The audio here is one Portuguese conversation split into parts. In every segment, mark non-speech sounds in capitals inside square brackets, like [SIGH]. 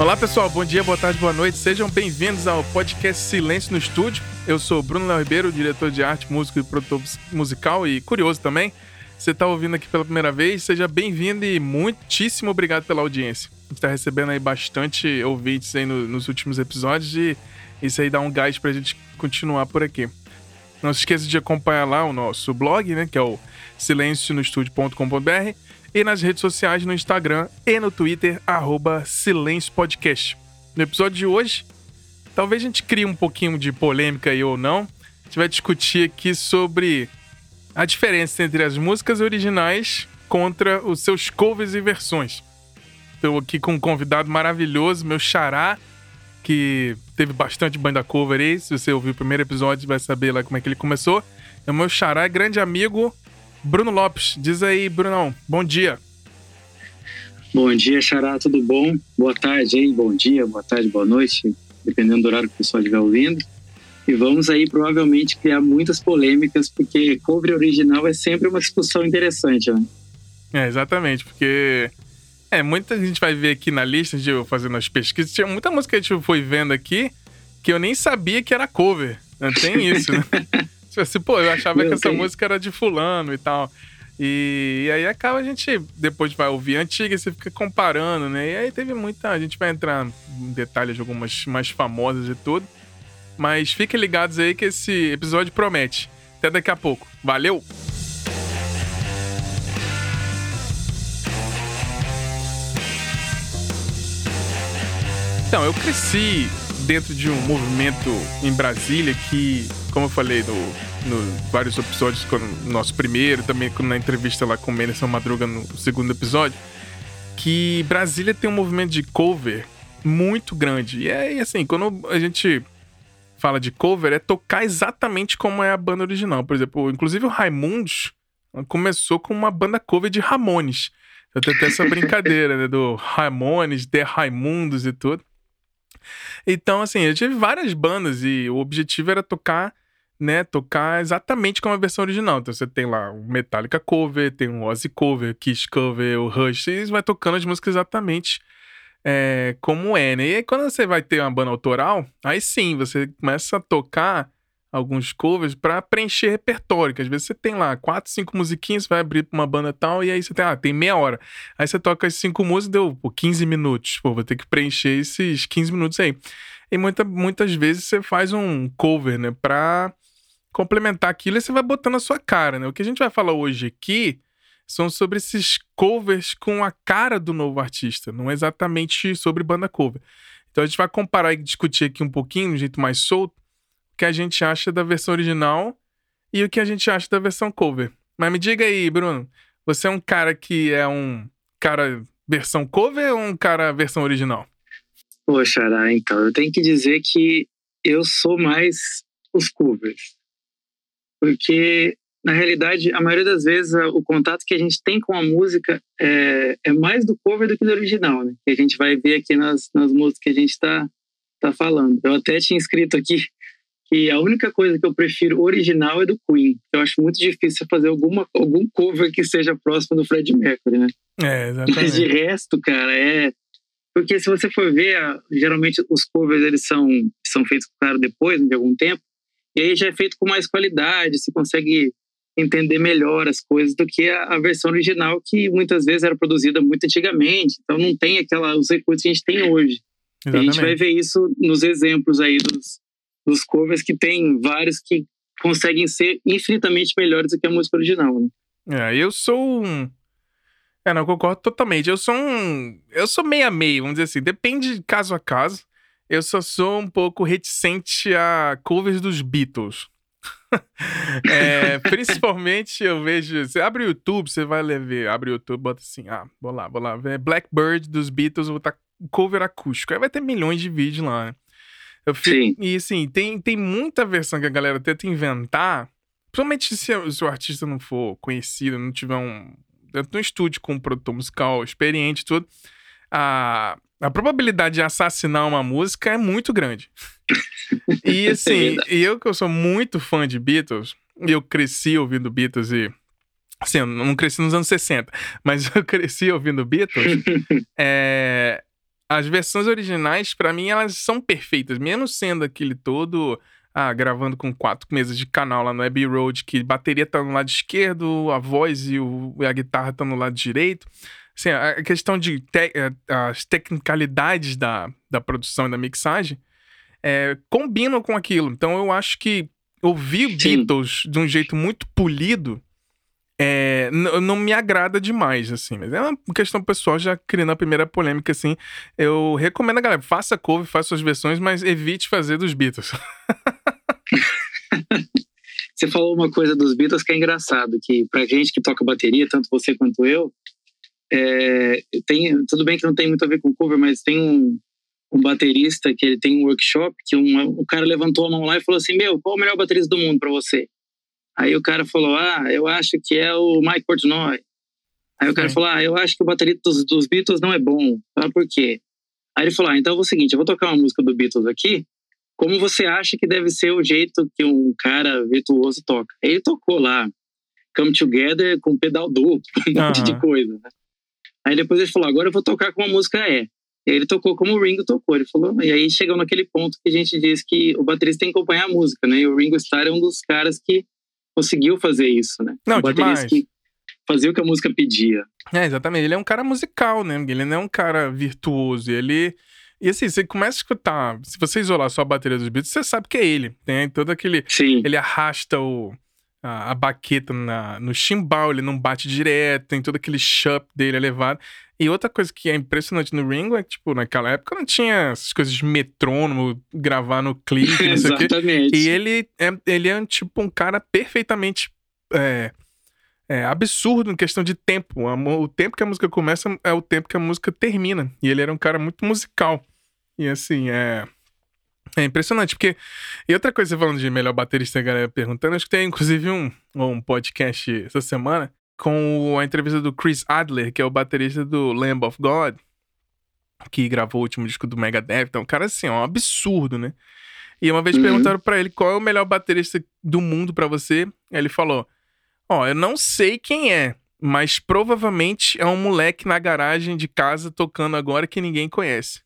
Olá pessoal, bom dia, boa tarde, boa noite. Sejam bem-vindos ao podcast Silêncio no Estúdio. Eu sou Bruno Léo Ribeiro, diretor de arte, músico e produtor musical e curioso também. Você está ouvindo aqui pela primeira vez, seja bem-vindo e muitíssimo obrigado pela audiência. A gente está recebendo aí bastante ouvintes aí no, nos últimos episódios e isso aí dá um gás para a gente continuar por aqui. Não se esqueça de acompanhar lá o nosso blog, né, que é o silencionostudio.com.br e nas redes sociais no Instagram e no Twitter, arroba Silêncio Podcast. No episódio de hoje, talvez a gente crie um pouquinho de polêmica aí ou não. A gente vai discutir aqui sobre a diferença entre as músicas originais contra os seus covers e versões. Estou aqui com um convidado maravilhoso, meu xará, que teve bastante banda cover aí. Se você ouviu o primeiro episódio, vai saber lá como é que ele começou. É o meu xará, grande amigo Bruno Lopes. Diz aí, Brunão, bom dia. Bom dia, Xará, tudo bom? Boa tarde aí, bom dia, boa tarde, boa noite, dependendo do horário que o pessoal estiver ouvindo. E vamos aí provavelmente criar muitas polêmicas, porque cover original é sempre uma discussão interessante, né? É, exatamente, porque é, muita gente vai ver aqui na lista, de eu fazendo as pesquisas, tinha muita música que a gente foi vendo aqui que eu nem sabia que era cover. Não tem isso, né? [LAUGHS] Tipo assim, pô, eu achava que essa música era de fulano e tal. E, e, aí acaba a gente, depois vai ouvir antiga, você fica comparando, né? E aí teve muita. A gente vai entrar em detalhes de algumas mais famosas e tudo. Mas fiquem ligados aí que esse episódio promete. Até daqui a pouco. Valeu! Então, eu cresci dentro de um movimento em Brasília que, como eu falei no, no vários episódios, no nosso primeiro, também na entrevista lá com o Menderson Madruga no segundo episódio, que Brasília tem um movimento de cover muito grande. E é assim, quando a gente fala de cover, é tocar exatamente como é a banda original. Por exemplo, inclusive o Raimundos começou com uma banda cover de Ramones. Eu tenho até essa brincadeira, né? Do Ramones, The Raimundos e tudo. Então, assim, eu tive várias bandas e o objetivo era tocar, né? Tocar exatamente como a versão original. Então você tem lá o Metallica cover, tem o Ozzy cover, Kiss cover, o Rush, e vai tocando as músicas exatamente é, como é, né? E aí, quando você vai ter uma banda autoral, aí sim, você começa a tocar alguns covers para preencher repertório, que às vezes você tem lá quatro, cinco musiquinhas, vai abrir pra uma banda tal, e aí você tem, ah, tem meia hora. Aí você toca as cinco músicas, deu pô, 15 minutos. Pô, vou ter que preencher esses 15 minutos aí. E muita, muitas vezes você faz um cover, né, pra complementar aquilo e você vai botando a sua cara, né? O que a gente vai falar hoje aqui são sobre esses covers com a cara do novo artista, não é exatamente sobre banda cover. Então a gente vai comparar e discutir aqui um pouquinho, de um jeito mais solto, que a gente acha da versão original e o que a gente acha da versão cover. Mas me diga aí, Bruno, você é um cara que é um cara versão cover ou um cara versão original? Poxa, então, eu tenho que dizer que eu sou mais os covers. Porque, na realidade, a maioria das vezes o contato que a gente tem com a música é, é mais do cover do que do original, né? Que a gente vai ver aqui nas, nas músicas que a gente está tá falando. Eu até tinha escrito aqui que a única coisa que eu prefiro original é do Queen. Eu acho muito difícil fazer alguma, algum cover que seja próximo do Fred Mercury, né? É, exatamente. Mas de resto, cara, é. Porque se você for ver, geralmente os covers eles são, são feitos, claro, depois né, de algum tempo, e aí já é feito com mais qualidade, se consegue entender melhor as coisas do que a, a versão original, que muitas vezes era produzida muito antigamente, então não tem aquela, os recursos que a gente tem hoje. A gente vai ver isso nos exemplos aí dos, dos covers que tem vários que conseguem ser infinitamente melhores do que a música original, né? É, eu sou um. É, não, concordo totalmente. Eu sou um. Eu sou meio a meio, vamos dizer assim. Depende de caso a caso. Eu só sou um pouco reticente a covers dos Beatles. [LAUGHS] é, [LAUGHS] principalmente eu vejo. Você abre o YouTube, você vai ver. Abre o YouTube, bota assim. Ah, vou lá, vou lá. ver Blackbird dos Beatles, vou botar cover acústico. Aí vai ter milhões de vídeos lá, né? Eu fico, Sim. E assim, tem, tem muita versão que a galera tenta inventar. Principalmente se, se o artista não for conhecido, não tiver um. Dentro um estúdio com um produtor musical experiente tudo. A, a probabilidade de assassinar uma música é muito grande. e [LAUGHS] é assim, é eu que eu sou muito fã de Beatles, eu cresci ouvindo Beatles e. Assim, eu não cresci nos anos 60, mas [LAUGHS] eu cresci ouvindo Beatles. [LAUGHS] é, as versões originais, para mim, elas são perfeitas, mesmo sendo aquele todo. Ah, gravando com quatro mesas de canal lá no Abbey Road, que a bateria tá no lado esquerdo, a voz e, o, e a guitarra estão no lado direito. Assim, a questão de te, eh, as tecnicalidades da, da produção e da mixagem é, combinam com aquilo. Então eu acho que ouvir Sim. Beatles de um jeito muito polido é, não me agrada demais, assim. Mas é uma questão pessoal, já criando a primeira polêmica, assim. Eu recomendo a galera, faça cover, faça suas versões, mas evite fazer dos Beatles. [LAUGHS] você falou uma coisa dos Beatles que é engraçado, que pra gente que toca bateria, tanto você quanto eu, é, tem, tudo bem que não tem muito a ver com cover, mas tem um, um baterista que ele tem um workshop que um, o cara levantou a mão lá e falou assim, meu, qual é o melhor baterista do mundo para você? Aí o cara falou, ah, eu acho que é o Mike Portnoy. Aí o cara Sim. falou, ah, eu acho que o baterista dos, dos Beatles não é bom. Ah, por quê? Aí ele falou, ah, então é o seguinte, eu vou tocar uma música do Beatles aqui, como você acha que deve ser o jeito que um cara virtuoso toca? Aí ele tocou lá, Come Together com pedal duplo, [LAUGHS] um monte uh -huh. de coisa, né? Aí depois ele falou, agora eu vou tocar como a música é. E ele tocou como o Ringo tocou. Ele falou, e aí chegou naquele ponto que a gente diz que o baterista tem que acompanhar a música, né? E o Ringo Starr é um dos caras que conseguiu fazer isso, né? Não, baterista demais. que fazia o que a música pedia. É, exatamente. Ele é um cara musical, né? Ele não é um cara virtuoso. Ele. E assim, você começa a escutar. Se você isolar só a bateria dos Beatles, você sabe que é ele. Tem todo aquele. Sim. Ele arrasta o a, a baqueta na, no chimbal, ele não bate direto, tem todo aquele chup dele elevado. E outra coisa que é impressionante no Ringo é que, tipo, naquela época não tinha essas coisas de metrônomo, gravar no clipe, [LAUGHS] não sei o quê. E ele é, ele é, tipo, um cara perfeitamente é, é, absurdo em questão de tempo. O tempo que a música começa é o tempo que a música termina. E ele era um cara muito musical. E, assim, é... É impressionante, porque. E outra coisa, falando de melhor baterista, a galera perguntando, acho que tem inclusive um, um podcast essa semana com a entrevista do Chris Adler, que é o baterista do Lamb of God, que gravou o último disco do Megadeth. Então, cara, assim, é um absurdo, né? E uma vez uhum. perguntaram para ele qual é o melhor baterista do mundo para você. Ele falou: Ó, oh, eu não sei quem é, mas provavelmente é um moleque na garagem de casa tocando agora que ninguém conhece.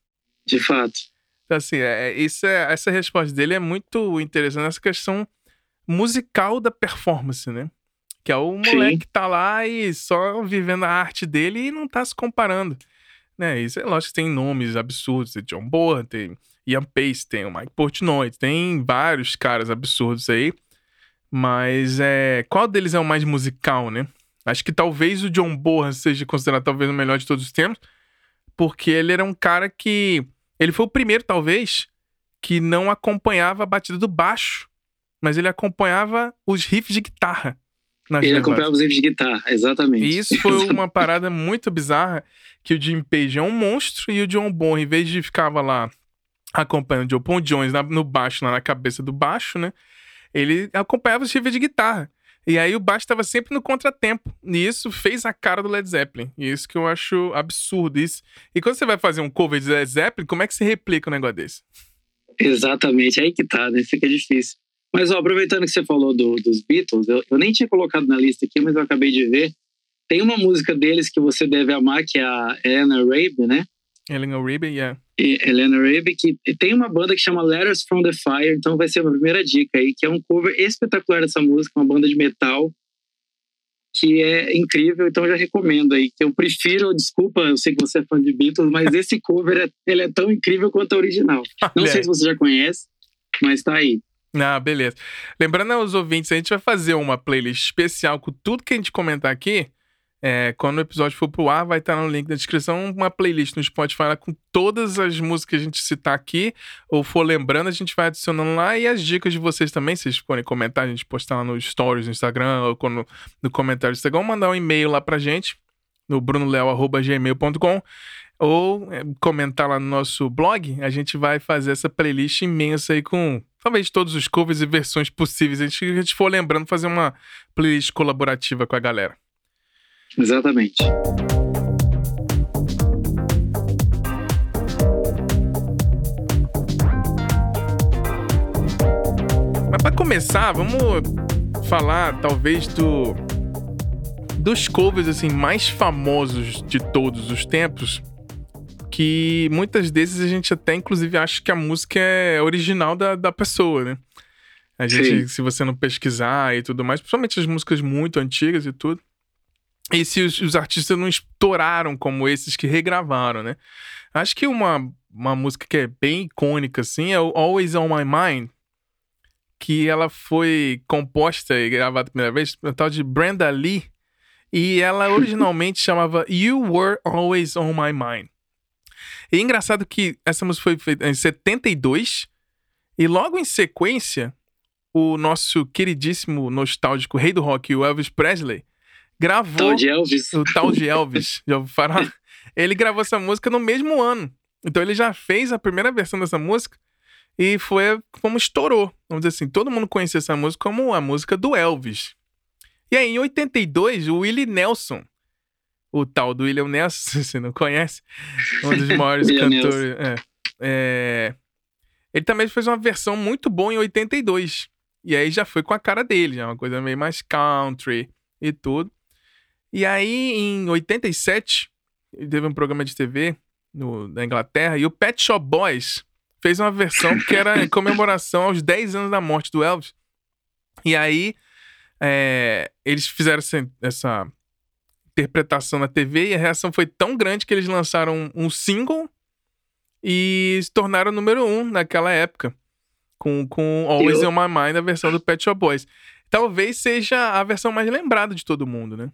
De fato. Então, assim, é, é, isso é, essa resposta dele é muito interessante, essa questão musical da performance, né? Que é o moleque Sim. que tá lá e só vivendo a arte dele e não tá se comparando. Né? Isso é lógico que tem nomes absurdos, tem John Bonham, tem Ian Pace, tem o Mike Portnoy, tem vários caras absurdos aí. Mas é, qual deles é o mais musical, né? Acho que talvez o John Bonham seja considerado talvez o melhor de todos os tempos, porque ele era um cara que ele foi o primeiro, talvez, que não acompanhava a batida do baixo, mas ele acompanhava os riffs de guitarra. Ele acompanhava os riffs de guitarra, exatamente. E isso foi [LAUGHS] uma parada muito bizarra, que o Jim Page é um monstro e o John Bonham, em vez de ficava lá acompanhando o John Paul Jones no baixo, lá na cabeça do baixo, né? Ele acompanhava os riffs de guitarra. E aí o baixo estava sempre no contratempo. E isso fez a cara do Led Zeppelin. E isso que eu acho absurdo. Isso. E quando você vai fazer um cover de Led Zeppelin, como é que você replica um negócio desse? Exatamente, aí que tá, né? Fica difícil. Mas ó, aproveitando que você falou do, dos Beatles, eu, eu, nem tinha colocado na lista aqui, mas eu acabei de ver. Tem uma música deles que você deve amar, que é a Anna Rabe, né? Eleanor Rigby, yeah. E Eleanor Rigby, que tem uma banda que chama Letters from the Fire, então vai ser a primeira dica aí, que é um cover espetacular dessa música, uma banda de metal que é incrível, então eu já recomendo aí, que eu prefiro, desculpa, eu sei que você é fã de Beatles, mas [LAUGHS] esse cover é, ele é tão incrível quanto a original. Não sei se você já conhece, mas tá aí. Ah, beleza. Lembrando aos ouvintes, a gente vai fazer uma playlist especial com tudo que a gente comentar aqui, é, quando o episódio for pro ar, vai estar no link da descrição uma playlist no Spotify com todas as músicas que a gente citar aqui, ou for lembrando, a gente vai adicionando lá e as dicas de vocês também, vocês forem comentar, a gente postar lá no Stories no Instagram, ou quando, no comentário do Instagram, mandar um e-mail lá pra gente, no brunoleo.gmail.com, ou é, comentar lá no nosso blog, a gente vai fazer essa playlist imensa aí com talvez todos os covers e versões possíveis. A gente, a gente for lembrando, fazer uma playlist colaborativa com a galera. Exatamente. Mas para começar, vamos falar talvez do dos covers assim mais famosos de todos os tempos, que muitas vezes a gente até, inclusive, acha que a música é original da, da pessoa, né? A gente, Sim. se você não pesquisar e tudo mais, principalmente as músicas muito antigas e tudo. E se os, os artistas não estouraram como esses que regravaram, né? Acho que uma, uma música que é bem icônica, assim, é o Always On My Mind, que ela foi composta e gravada a primeira vez pela tal de Brenda Lee, e ela [LAUGHS] originalmente chamava You Were Always On My Mind. E é engraçado que essa música foi feita em 72, e logo em sequência, o nosso queridíssimo, nostálgico rei do rock, o Elvis Presley, gravou. Tal de Elvis. O tal de Elvis. [LAUGHS] já ouviu falar? Ele gravou essa música no mesmo ano. Então ele já fez a primeira versão dessa música e foi como estourou. Vamos dizer assim, todo mundo conhecia essa música como a música do Elvis. E aí, em 82, o Willie Nelson, o tal do William Nelson, [LAUGHS] se você não conhece, um dos [LAUGHS] maiores cantores. É, é, ele também fez uma versão muito boa em 82. E aí já foi com a cara dele, já uma coisa meio mais country e tudo. E aí, em 87, ele teve um programa de TV no, na Inglaterra e o Pet Shop Boys fez uma versão que era em comemoração aos 10 anos da morte do Elvis. E aí, é, eles fizeram essa, essa, interpretação na TV e a reação foi tão grande que eles lançaram um, single e se tornaram número um naquela época. Com, com Always Eu... On My Mind, a versão do Pet Shop Boys. Talvez seja a versão mais lembrada de todo mundo, né?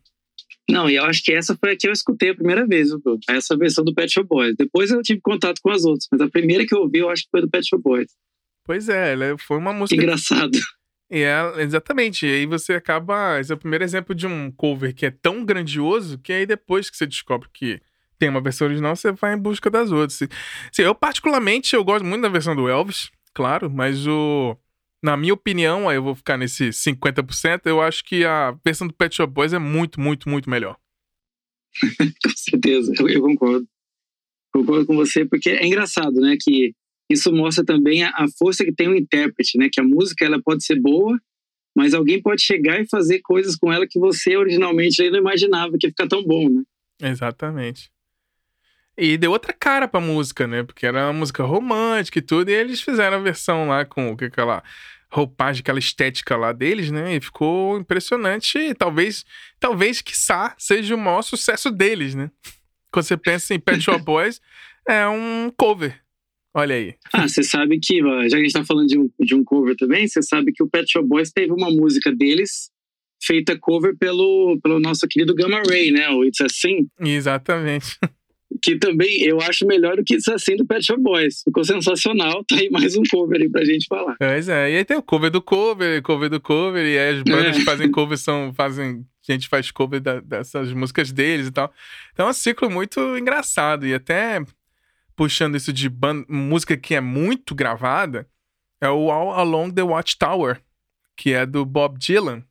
Não, e eu acho que essa foi a que eu escutei a primeira vez, viu? essa versão do Pet Shop Boys. Depois eu tive contato com as outras, mas a primeira que eu ouvi eu acho que foi do Pet Shop Boys. Pois é, ela foi uma música. Engraçado. E exatamente. E aí você acaba. Esse é o primeiro exemplo de um cover que é tão grandioso que aí depois que você descobre que tem uma versão original, você vai em busca das outras. Sim, eu, particularmente, eu gosto muito da versão do Elvis, claro, mas o. Na minha opinião, aí eu vou ficar nesse 50%, eu acho que a versão do Pet Shop Boys é muito, muito, muito melhor. [LAUGHS] com certeza, eu, eu, concordo. Concordo com você, porque é engraçado, né, que isso mostra também a, força que tem o intérprete, né, que a música ela pode ser boa, mas alguém pode chegar e fazer coisas com ela que você originalmente não imaginava que ia ficar tão bom, né? Exatamente. E deu outra cara pra música, né? Porque era uma música romântica e tudo, e eles fizeram a versão lá com aquela roupagem, aquela estética lá deles, né? E ficou impressionante. E talvez, talvez, quiçá, seja o maior sucesso deles, né? [LAUGHS] Quando você pensa em Pet Shop Boys, é um cover. Olha aí. Ah, você sabe que, já que a gente tá falando de um, de um cover também, você sabe que o Pet Shop Boys teve uma música deles feita cover pelo, pelo nosso querido Gamma Ray, né? O It's Assim. Exatamente. [LAUGHS] que também eu acho melhor do que isso assim do Pet Shop Boys. Ficou sensacional, tá aí mais um cover aí pra gente falar. Pois é, e aí tem o cover do cover, cover do cover, e aí as bandas é. que fazem cover são, fazem, a gente faz cover da, dessas músicas deles e tal. Então é um ciclo muito engraçado, e até puxando isso de música que é muito gravada, é o All Along the Watchtower, que é do Bob Dylan,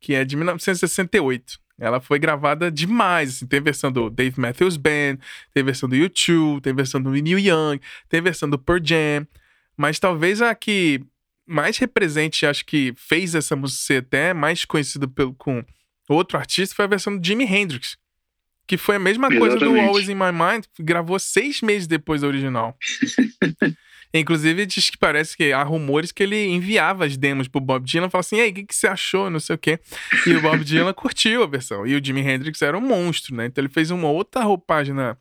que é de 1968. Ela foi gravada demais, assim, tem versão do Dave Matthews Band, tem versão do U2, tem versão do Neil Young, tem versão do Pearl Jam, mas talvez a que mais represente, acho que fez essa música ser até mais conhecida pelo, com outro artista foi a versão do Jimi Hendrix, que foi a mesma Exatamente. coisa do Always in My Mind, gravou seis meses depois da original. [LAUGHS] Inclusive, diz que parece que há rumores que ele enviava as demos pro Bob Dylan, falava assim, e aí, o que, que você achou, não sei o quê. E o Bob Dylan curtiu a versão. E o Jimi Hendrix era um monstro, né? Então ele fez uma outra roupagem na,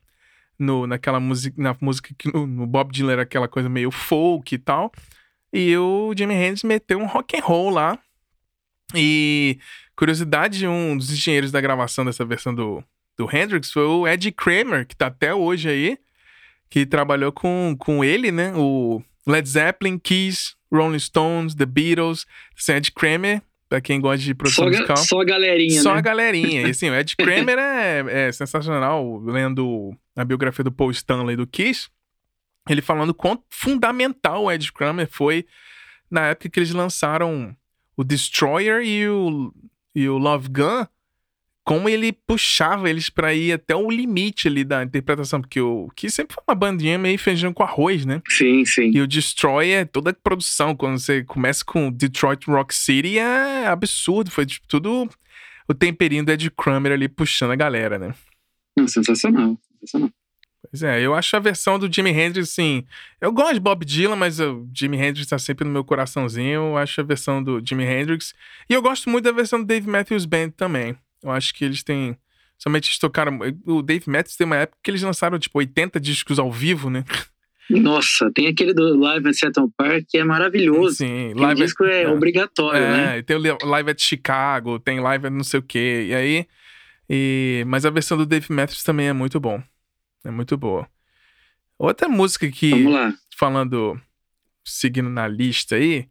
no, naquela música, na música que no, no Bob Dylan era aquela coisa meio folk e tal. E o Jimi Hendrix meteu um rock and roll lá. E curiosidade, um dos engenheiros da gravação dessa versão do, do Hendrix foi o Ed Kramer, que tá até hoje aí que trabalhou com, com ele, né? O Led Zeppelin, Kiss, Rolling Stones, The Beatles, Ed Kramer, pra quem gosta de produção só musical. Só a galerinha, Só né? a galerinha. E assim, o Ed [LAUGHS] Kramer é, é sensacional, lendo a biografia do Paul Stanley do Kiss, ele falando quão fundamental o Ed Kramer foi na época que eles lançaram o Destroyer e o, e o Love Gun, como ele puxava eles para ir até o limite ali da interpretação, porque o que sempre foi uma bandinha meio feijão com arroz, né? Sim, sim. E o Destroy é toda a produção, quando você começa com Detroit Rock City é absurdo, foi tipo, tudo o temperinho do Ed Kramer ali puxando a galera, né? Não, sensacional, sensacional. Pois é, eu acho a versão do Jimi Hendrix, assim. Eu gosto de Bob Dylan, mas o Jimi Hendrix tá sempre no meu coraçãozinho. Eu acho a versão do Jimi Hendrix. E eu gosto muito da versão do Dave Matthews Band também. Eu acho que eles têm. Somente eles tocaram. O Dave Matthews tem uma época que eles lançaram, tipo, 80 discos ao vivo, né? Nossa, tem aquele do Live at Seattle Park que é maravilhoso. Sim, o disco é, é, obrigatório, é, né? Tem o Live at Chicago, tem Live at não sei o quê. E aí. E... Mas a versão do Dave Matthews também é muito bom. É muito boa. Outra música que. Vamos lá. Falando. Seguindo na lista aí.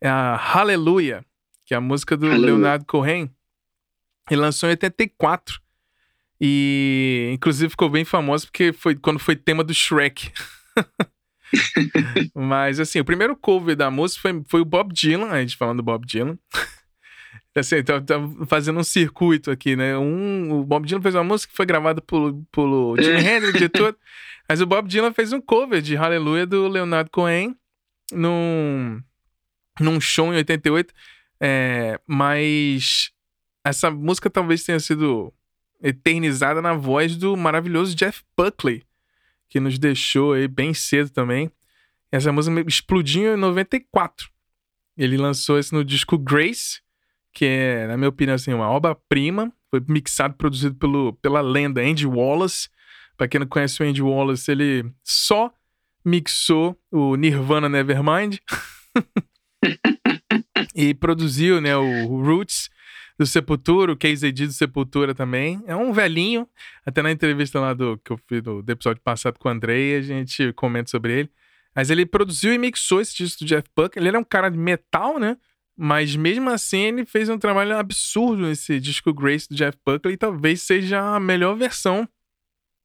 É a Hallelujah, que é a música do Leonardo Cohen. Ele lançou em 84. E inclusive ficou bem famoso porque foi quando foi tema do Shrek. [LAUGHS] Mas assim, o primeiro cover da música foi, foi o Bob Dylan, a gente falando do Bob Dylan. [LAUGHS] assim, tá, tá, fazendo um circuito aqui, né? Um, o Bob Dylan fez uma música que foi gravada por, por Jimi é. Hendrix e tudo. [LAUGHS] Mas o Bob Dylan fez um cover de Hallelujah do Leonardo Cohen num, num show em 88. É, mas essa música talvez tenha sido eternizada na voz do maravilhoso Jeff Buckley, que nos deixou aí bem cedo também. Essa música explodiu em 94. Ele lançou isso no disco Grace, que é, na minha opinião, assim, uma obra-prima. Foi mixado, produzido pelo, pela lenda Andy Wallace. Para quem não conhece o Andy Wallace, ele só mixou o Nirvana Nevermind [LAUGHS] e produziu, né, o Roots do Sepultura, o KZD do Sepultura também. É um velhinho. Até na entrevista lá do que eu fiz do, do episódio passado com o Andrei, a gente comenta sobre ele. Mas ele produziu e mixou esse disco do Jeff Buck. Ele era um cara de metal, né? Mas mesmo assim, ele fez um trabalho absurdo nesse disco Grace do Jeff Buckley. E talvez seja a melhor versão.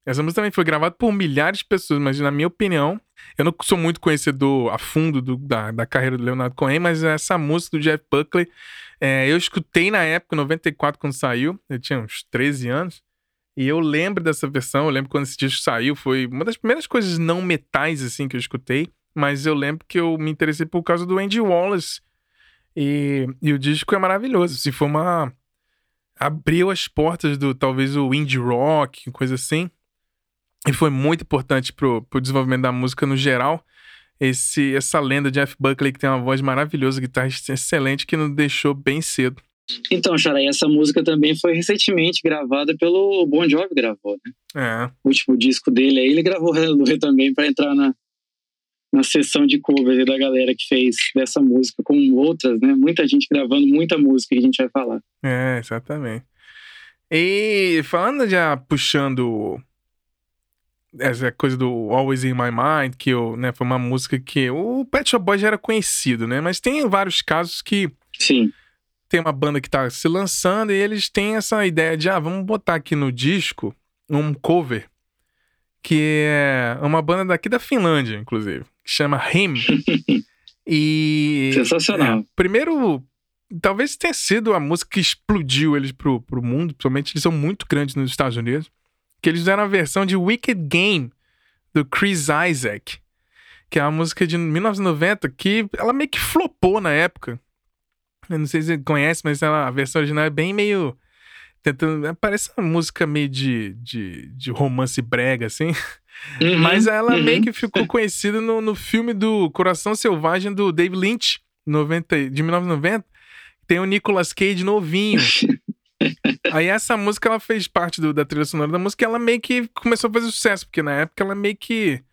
Essa música também foi gravada por milhares de pessoas, mas na minha opinião, eu não sou muito conhecedor a fundo do, da, da carreira do Leonardo Cohen, mas essa música do Jeff Buckley é, eu escutei na época, 94, quando saiu. Eu tinha uns 13 anos. E eu lembro dessa versão. Eu lembro quando esse disco saiu. Foi uma das primeiras coisas não metais, assim, que eu escutei. Mas eu lembro que eu me interessei por causa do Andy Wallace. E, e o disco é maravilhoso. Se for uma. Abriu as portas do talvez o indie rock, coisa assim. E foi muito importante pro, pro desenvolvimento da música no geral esse essa lenda de Jeff Buckley que tem uma voz maravilhosa, guitarrista excelente que nos deixou bem cedo. Então, Xará, essa música também foi recentemente gravada pelo Bon Jovi gravou, né? É. O último disco dele aí, ele gravou Hallelujah também para entrar na, na sessão de covers da galera que fez dessa música, com outras, né? Muita gente gravando muita música que a gente vai falar. É, exatamente. E falando já puxando essa coisa do Always in My Mind, que eu, né, foi uma música que o Pet Shop Boys já era conhecido, né? Mas tem vários casos que Sim. tem uma banda que tá se lançando e eles têm essa ideia de, ah, vamos botar aqui no disco um cover que é uma banda daqui da Finlândia, inclusive, que chama Him. [LAUGHS] e sensacional. É, primeiro talvez tenha sido a música que explodiu eles pro, pro mundo, principalmente eles são muito grandes nos Estados Unidos que eles fizeram a versão de Wicked Game do Chris Isaac, que é uma música de 1990 que ela meio que flopou na época. Eu não sei se você conhece, mas ela, a versão original é bem meio. Tentando, parece uma música meio de, de, de romance brega, assim. Uhum, mas ela uhum. meio que ficou conhecida no, no filme do Coração Selvagem do David Lynch, 90, de 1990. Tem o Nicolas Cage novinho. [LAUGHS] Aí essa música ela fez parte do, da trilha sonora da música ela meio que começou a fazer sucesso, porque na época ela meio que,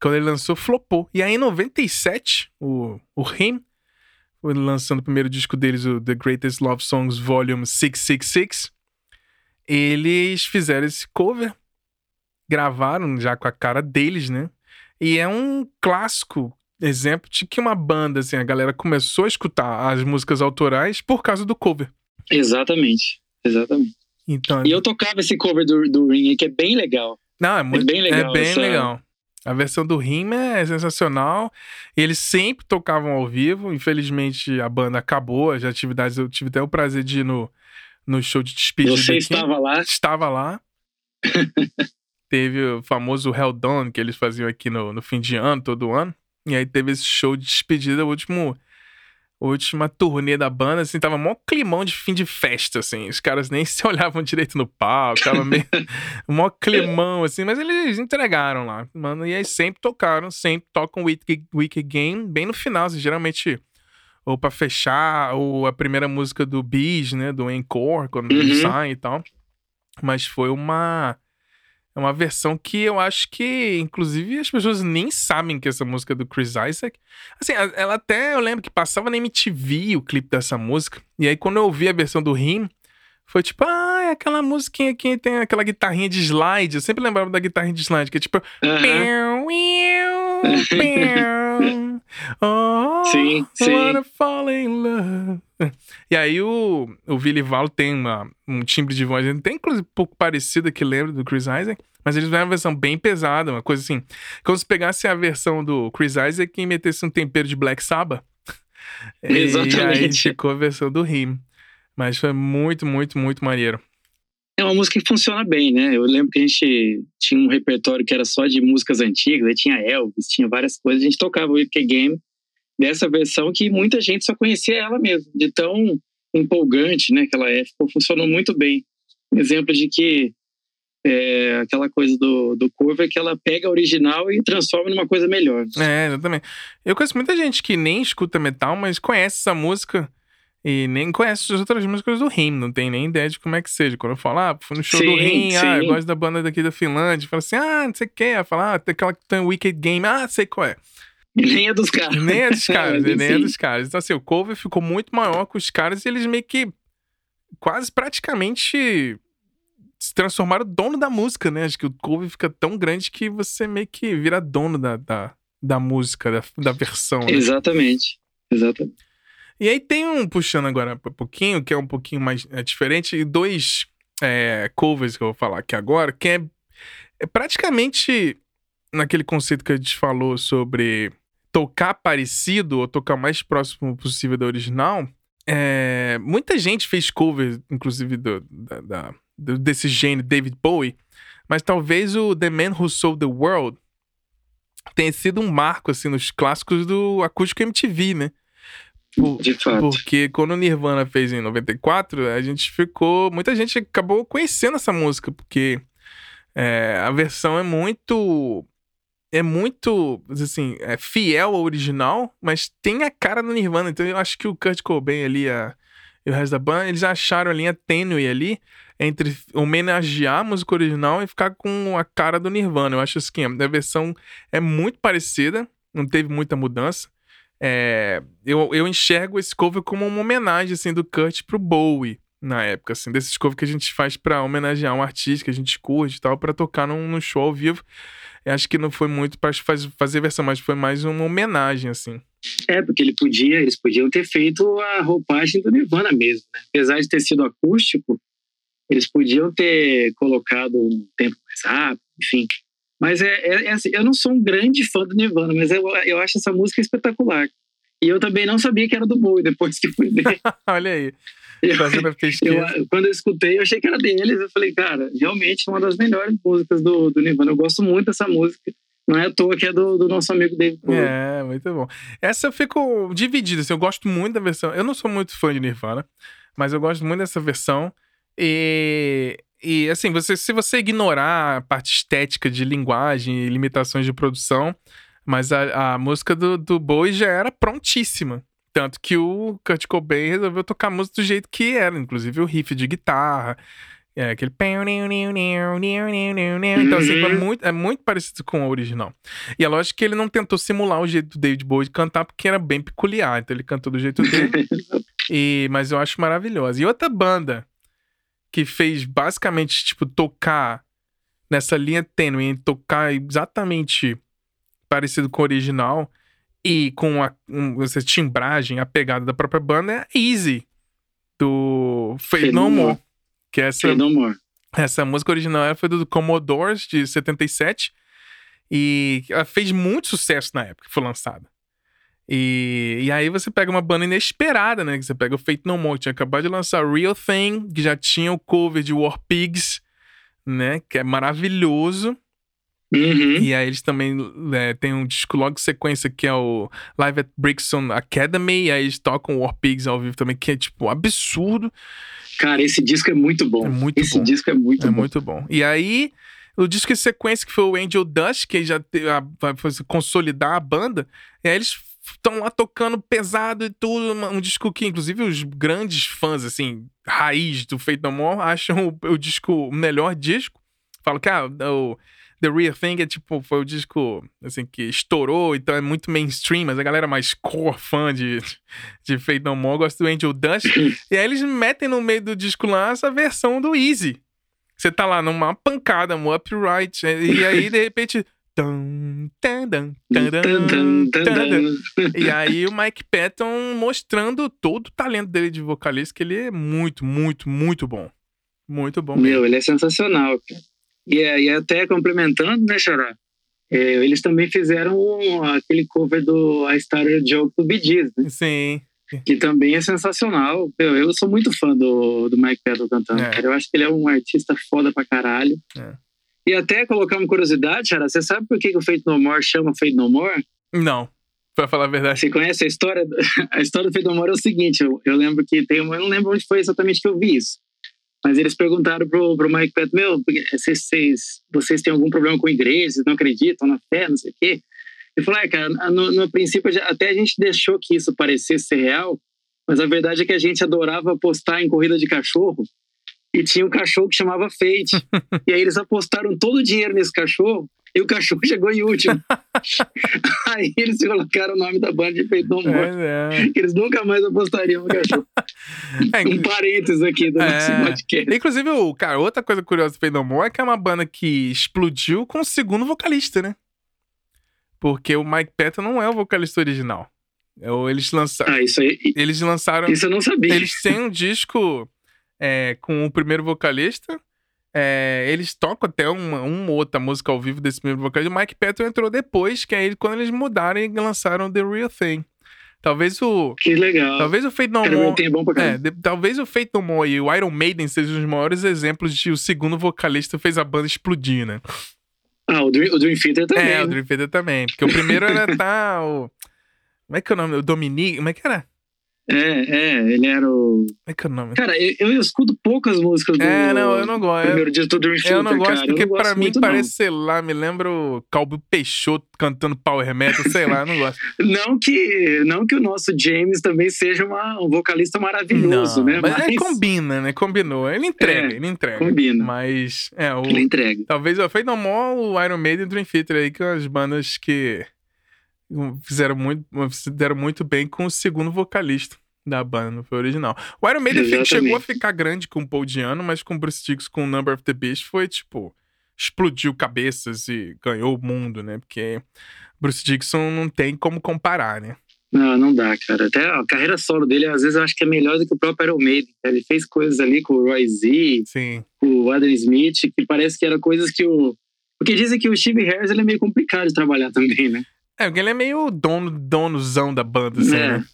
quando ele lançou, flopou. E aí em 97, o, o Him, lançando o primeiro disco deles, o The Greatest Love Songs Volume 666, eles fizeram esse cover, gravaram já com a cara deles, né? E é um clássico exemplo de que uma banda, assim, a galera começou a escutar as músicas autorais por causa do cover. Exatamente. Exatamente. Então, e eu tocava esse cover do, do Ring que é bem legal. Não, é muito é bem legal. É bem essa... legal. A versão do Rim é sensacional. Eles sempre tocavam ao vivo. Infelizmente, a banda acabou. As atividades, eu tive até o prazer de ir no, no show de despedida. Você estava lá? Estava lá. [LAUGHS] teve o famoso Hell Dawn, que eles faziam aqui no, no fim de ano, todo ano. E aí teve esse show de despedida, o último última turnê da banda, assim, tava mó climão de fim de festa, assim. Os caras nem [LAUGHS] se olhavam direito no palco, tava meio. [LAUGHS] mó climão, assim, mas eles entregaram lá, mano. E aí sempre tocaram, sempre tocam Wicked, Wicked Game bem no final, assim, geralmente. Ou pra fechar, ou a primeira música do Bees, né? Do Encore, quando uhum. eles saem e tal. Mas foi uma é uma versão que eu acho que, inclusive, as pessoas nem sabem que essa música é do Chris Isaac. Assim, ela até, eu lembro que passava na MTV o clipe dessa música. E aí, quando eu ouvi a versão do Rim, foi tipo, ah, é aquela musiquinha que tem aquela guitarrinha de slide. Eu sempre lembrava da guitarrinha de slide, que é tipo. [LAUGHS] oh, sim, sim. Fall in love. E aí o, o Billy Val tem uma, um timbre de voz, tem inclusive um pouco parecido que lembra do Chris Isaac, mas eles fizeram uma versão bem pesada, uma coisa assim. Como se pegasse a versão do Chris Isaac e metesse um tempero de Black Sabbath. Exatamente. E aí ficou a versão do Him. Mas foi muito, muito, muito maneiro. É uma música que funciona bem, né? Eu lembro que a gente tinha um repertório que era só de músicas antigas, aí tinha Elvis, tinha várias coisas, a gente tocava o Wicked Game dessa versão que muita gente só conhecia ela mesmo, de tão empolgante, né, que ela é. Ficou, funcionou muito bem. Um exemplo de que é, aquela coisa do, do cover que ela pega a original e transforma numa coisa melhor. É, exatamente. Eu conheço muita gente que nem escuta metal, mas conhece essa música e nem conhece as outras músicas do Rim, não tem nem ideia de como é que seja. Quando eu falo, ah, fui no show sim, do Rim, ah, eu gosto da banda daqui da Finlândia, fala assim, ah, não sei o que, fala, ah, tem aquela que tem Wicked Game, ah, sei qual é. nem é dos caras. Nem é dos caras, [LAUGHS] nem é dos caras. Então, assim, o cover ficou muito maior com os caras e eles meio que quase praticamente se transformaram dono da música, né? Acho que o cover fica tão grande que você meio que vira dono da, da, da música, da, da versão. Né? Exatamente. Exatamente. E aí tem um, puxando agora um pouquinho, que é um pouquinho mais é, diferente, dois é, covers que eu vou falar aqui agora, que é, é praticamente naquele conceito que a gente falou sobre tocar parecido ou tocar mais próximo possível da original. É, muita gente fez cover, inclusive, do, da, da, desse gênio David Bowie, mas talvez o The Man Who Sold the World tenha sido um marco assim nos clássicos do acústico MTV, né? Por, de fato. Porque quando o Nirvana fez em 94, a gente ficou. Muita gente acabou conhecendo essa música, porque é, a versão é muito. É muito, assim, é fiel ao original, mas tem a cara do Nirvana. Então eu acho que o Kurt Cobain ali a, e o resto da banda, eles acharam a linha tênue ali entre homenagear a música original e ficar com a cara do Nirvana. Eu acho assim, a versão é muito parecida, não teve muita mudança. É, eu, eu enxergo esse cover como uma homenagem assim, do Kurt pro Bowie na época, assim, desses covers que a gente faz para homenagear um artista que a gente curte e tal, para tocar num, num, show ao vivo. Eu acho que não foi muito para faz, fazer versão, mas foi mais uma homenagem, assim. É, porque ele podia, eles podiam ter feito a roupagem do Nirvana mesmo, né? Apesar de ter sido acústico, eles podiam ter colocado um tempo mais rápido, enfim. Mas é, é, é assim, eu não sou um grande fã do Nirvana, mas eu, eu acho essa música espetacular. E eu também não sabia que era do Bowie depois que fui ver. [LAUGHS] Olha aí. Eu, eu, quando eu escutei, eu achei que era deles. Eu falei, cara, realmente é uma das melhores músicas do, do Nirvana. Eu gosto muito dessa música. Não é à toa que é do, do nosso amigo David Bowie. É, muito bom. Essa eu fico dividida. Assim, eu gosto muito da versão. Eu não sou muito fã de Nirvana, mas eu gosto muito dessa versão. E e assim, você, se você ignorar a parte estética de linguagem e limitações de produção, mas a, a música do, do Bowie já era prontíssima. Tanto que o Kurt Cobain resolveu tocar a música do jeito que era, inclusive o riff de guitarra, é, aquele. Então, assim, é muito, é muito parecido com o original. E é lógico que ele não tentou simular o jeito do David Bowie de cantar, porque era bem peculiar. Então, ele cantou do jeito dele. [LAUGHS] e, mas eu acho maravilhosa. E outra banda que fez basicamente, tipo, tocar nessa linha tênue, tocar exatamente parecido com o original e com a, um, essa timbragem, a pegada da própria banda, é Easy, do Fade No More. Que é essa, Fade No More. Essa música original foi do Commodores, de 77, e ela fez muito sucesso na época que foi lançada. E, e aí você pega uma banda inesperada, né? Que você pega o Fate No More, que tinha acabado de lançar Real Thing, que já tinha o cover de War Pigs, né? Que é maravilhoso. Uhum. E aí eles também é, tem um disco logo em sequência que é o Live at Brixton Academy. E aí eles tocam War Pigs ao vivo também, que é tipo absurdo. Cara, esse disco é muito bom. É muito esse bom. disco é muito é bom. muito bom. E aí, o disco em sequência, que foi o Angel Dust, que já vai consolidar a banda, e aí eles estão lá tocando pesado e tudo. Um disco que, inclusive, os grandes fãs, assim, raiz do Fate No More, acham o, o disco o melhor disco. Falam que ah, o The Real Thing é tipo, foi o disco assim, que estourou, então é muito mainstream, mas a galera mais core fã de, de Fate No More gosta do Angel Dust. [COUGHS] e aí eles metem no meio do disco lá essa versão do Easy. Você tá lá numa pancada, um upright, e aí de repente. Tum. E aí o [LAUGHS] Mike Patton mostrando todo o talento dele de vocalista, que ele é muito, muito, muito bom. Muito bom mesmo. Meu, ele é sensacional. E, é- e até complementando, né, Xará? É, eles também fizeram um- aquele cover do a Joke do Bee Gees, né? Sim. que também é sensacional. Eu, eu sou muito fã do, do Mike Patton cantando, É. cara. Eu acho que ele é um artista foda pra caralho. É. E até colocar uma curiosidade, Xará, você sabe por que, que o Fate No More chama Fate No More? Não, pra falar a verdade. Você conhece a história? [LAUGHS] A história do Fate No More é o seguinte, eu, eu lembro que tem uma, eu não lembro onde foi exatamente que eu vi isso. Mas eles perguntaram pro, pro Mike Patton, meu, vocês, vocês, vocês têm algum problema com igreja, vocês não acreditam na fé, não sei o quê. Ele falou, é, cara, no, no princípio até a gente deixou que isso parecesse ser real, mas a verdade é que a gente adorava apostar em corrida de cachorro e tinha um cachorro que chamava Fate. [LAUGHS] e aí eles apostaram todo o dinheiro nesse cachorro e o cachorro [LAUGHS] chegou em último. [LAUGHS] aí eles colocaram o nome da banda de No More. É, que Eles nunca mais apostariam no cachorro. é. Um parênteses aqui do nosso É. podcast. Inclusive, o, cara, outra coisa curiosa do No More é que é uma banda que explodiu com o segundo vocalista, né? Porque o Mike Patton não é o vocalista original. É Eles lançaram. Ah, isso aí. Eles lançaram. Isso eu não sabia. Eles têm um disco é, com o primeiro vocalista. É, eles tocam até uma, uma outra música ao vivo desse primeiro vocalista. O Mike Patton entrou depois, que é ele quando eles mudaram e lançaram The Real Thing. Talvez o. Que legal. Talvez o Fade No More. É, caramba. de- talvez o Fate No More e o Iron Maiden sejam os maiores exemplos de o segundo vocalista fez a banda explodir, né? Ah, o Dream, o Dream Theater também. é, o né? Dream Theater também. Porque o primeiro era tá o. Como é que é o nome? O Dominique. Como é que era? É, é, ele era o. É que é o nome? Cara, eu, eu escuto poucas músicas do. É, não, eu não gosto. Eu, Primeiro disco do Dream Theater. eu não gosto cara. porque eu não pra mim muito, parece, sei lá, me lembra o Calbo Peixoto cantando Power Metal, sei lá, eu não gosto. Não. [LAUGHS] não que não que o nosso James também seja uma- um vocalista maravilhoso, não, né? mas, é, combina, né? Combinou. Ele entrega, É, ele entrega. combina. Mas, é, o. Ele entrega. Talvez o Fate No More, o Iron Maiden e o Dream Theater aí, que são as bandas que fizeram muito, fizeram muito bem com o segundo vocalista da banda, não foi original. O Iron Maiden Exatamente. chegou a ficar grande com o Paul Diano, mas com o Bruce Dickinson com o Number of the Beast foi tipo explodiu cabeças e ganhou o mundo, né? Porque Bruce Dickinson não tem como comparar, né? Não, não dá, cara. Até a carreira solo dele, às vezes, eu acho que é melhor do que o próprio Iron Maiden. cara. Ele fez coisas ali com o Roy Z, Sim. com o Adam Smith, que parece que eram coisas que o. Porque dizem que o Steve Harris ele é meio complicado de trabalhar também, né? É, porque ele é meio dono, donozão da banda, assim, É. né?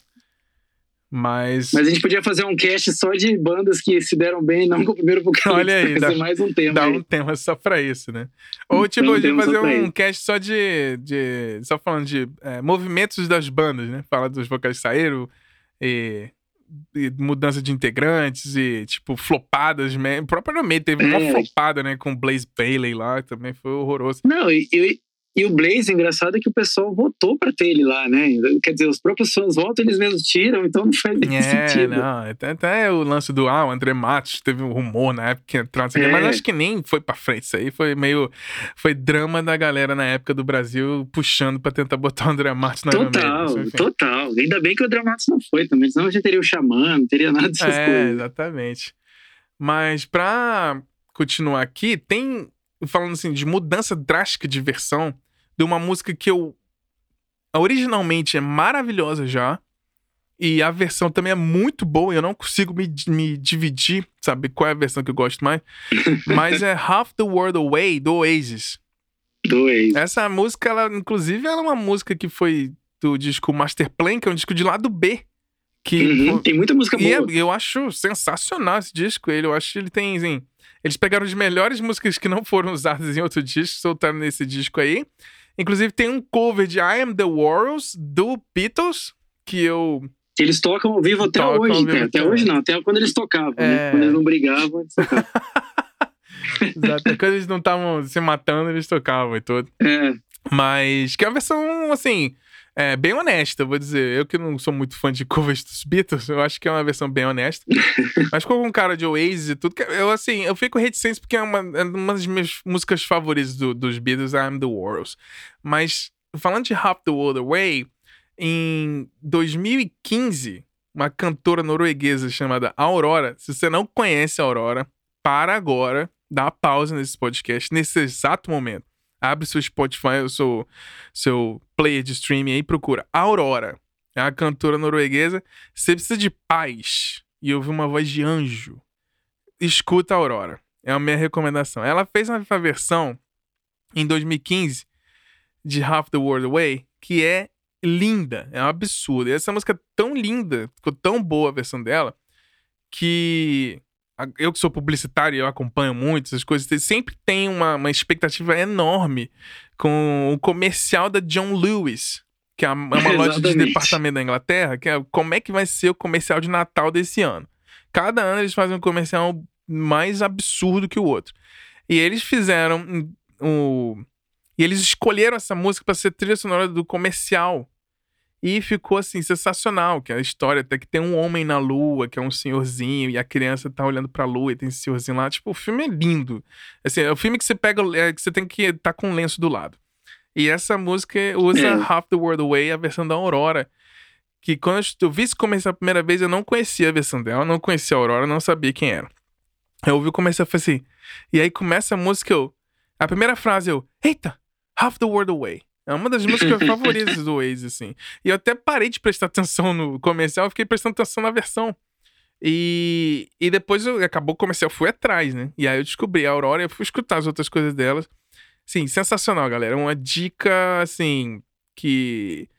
Mas. Mas a gente podia fazer um cast só de bandas que se deram bem, não com o primeiro vocalista. Olha aí, dá- mais um tema. Dá aí. um tema só pra isso, né? Ou tipo, um fazer um cast só de, de. Só falando de é, movimentos das bandas, né? Fala dos vocais saíram e, e mudança de integrantes e, tipo, flopadas. mesmo. O Maiden teve uma É. flopada, né? Com o Blaze Bailey lá, também foi horroroso. Não, e, e, o Blaze, engraçado é que o pessoal votou pra ter ele lá, né? Quer dizer, os próprios fãs votam, eles mesmos tiram, então não faz nem É, sentido. não. Até, até o lance do ah, o André Matos teve um rumor na época quê, mas É. acho que nem foi pra frente. Isso aí foi meio. Foi drama da galera na época do Brasil puxando pra tentar botar o André Matos na Total, total. Ainda bem que o Dramatos não foi também, senão a gente teria o Xamã, não teria nada dessas É, coisas. exatamente. Mas pra continuar aqui, tem. Falando assim, de mudança drástica de versão de uma música que eu. Originalmente é maravilhosa já. E a versão também é muito boa. Eu não consigo me, me dividir, sabe? Qual é a versão que eu gosto mais. [LAUGHS] Mas é Half the World Away, do Oasis. Dois. Essa música, ela, inclusive, ela é uma música que foi do disco Master Plan, que é um disco de lado B. Que Uhum, foi- Tem muita música e é- boa. eu acho sensacional esse disco. Ele, eu acho que ele tem, assim, Eles pegaram as melhores músicas que não foram usadas em outro disco, soltaram nesse disco aí. Inclusive tem um cover de I Am The Worlds, do Beatles, que eu... Eles tocam ao vivo até tocam hoje, até, até hoje não, até quando eles tocavam, né? é... né? Quando eles não brigavam, eles tocavam. [LAUGHS] [LAUGHS] Exato, quando eles não estavam se matando, eles tocavam e tudo. É. Mas que é uma versão, assim, é, bem honesta, vou dizer. Eu que não sou muito fã de covers dos Beatles, eu acho que é uma versão bem honesta. [LAUGHS] Mas com um cara de Oasis e tudo, eu assim, eu fico reticente porque é uma, é uma das minhas músicas favoritas do, dos Beatles, I'm the World. Mas falando de Half the World Away, em 2015, uma cantora norueguesa chamada Aurora, se você não conhece a Aurora, para agora, dá pausa nesse podcast, nesse exato momento Abre seu Spotify, seu, seu player de streaming aí, procura Aurora. É uma cantora norueguesa. Você precisa de paz e ouvir uma voz de anjo. Escuta a Aurora. É a minha recomendação. Ela fez uma versão em 2015 de Half the World Away que é linda, é um absurdo. E essa música é tão linda, ficou tão boa a versão dela, que eu que sou publicitário, eu acompanho muito essas coisas, sempre tem uma, uma expectativa enorme com o comercial da John Lewis, que é uma, é uma [LAUGHS] loja de departamento da Inglaterra, que é como é que vai ser o comercial de Natal desse ano. Cada ano eles fazem um comercial mais absurdo que o outro. E eles fizeram o. E eles escolheram essa música para ser trilha sonora do comercial e ficou assim, sensacional, que é a história até que tem um homem na lua, que é um senhorzinho, e a criança tá olhando pra lua e tem esse senhorzinho lá. Tipo, o filme é lindo. Assim, é o filme que você pega, é, que você tem que estar tá com um lenço do lado. E essa música usa é. Half the World Away, a versão da Aurora. Que quando eu vi isso começar a primeira vez, eu não conhecia a versão dela, não conhecia a Aurora, não sabia quem era. Eu ouvi começar a fazer assim. E aí começa a música, eu. A primeira frase eu. Eita! Half the World Away. É uma das músicas [LAUGHS] favoritas do Waze, assim. E eu até parei de prestar atenção no comercial, eu fiquei prestando atenção na versão. E, e depois eu, acabou o comercial, fui atrás, né? E aí eu descobri a Aurora e eu fui escutar as outras coisas delas. Sim, sensacional, galera. Uma dica, assim, que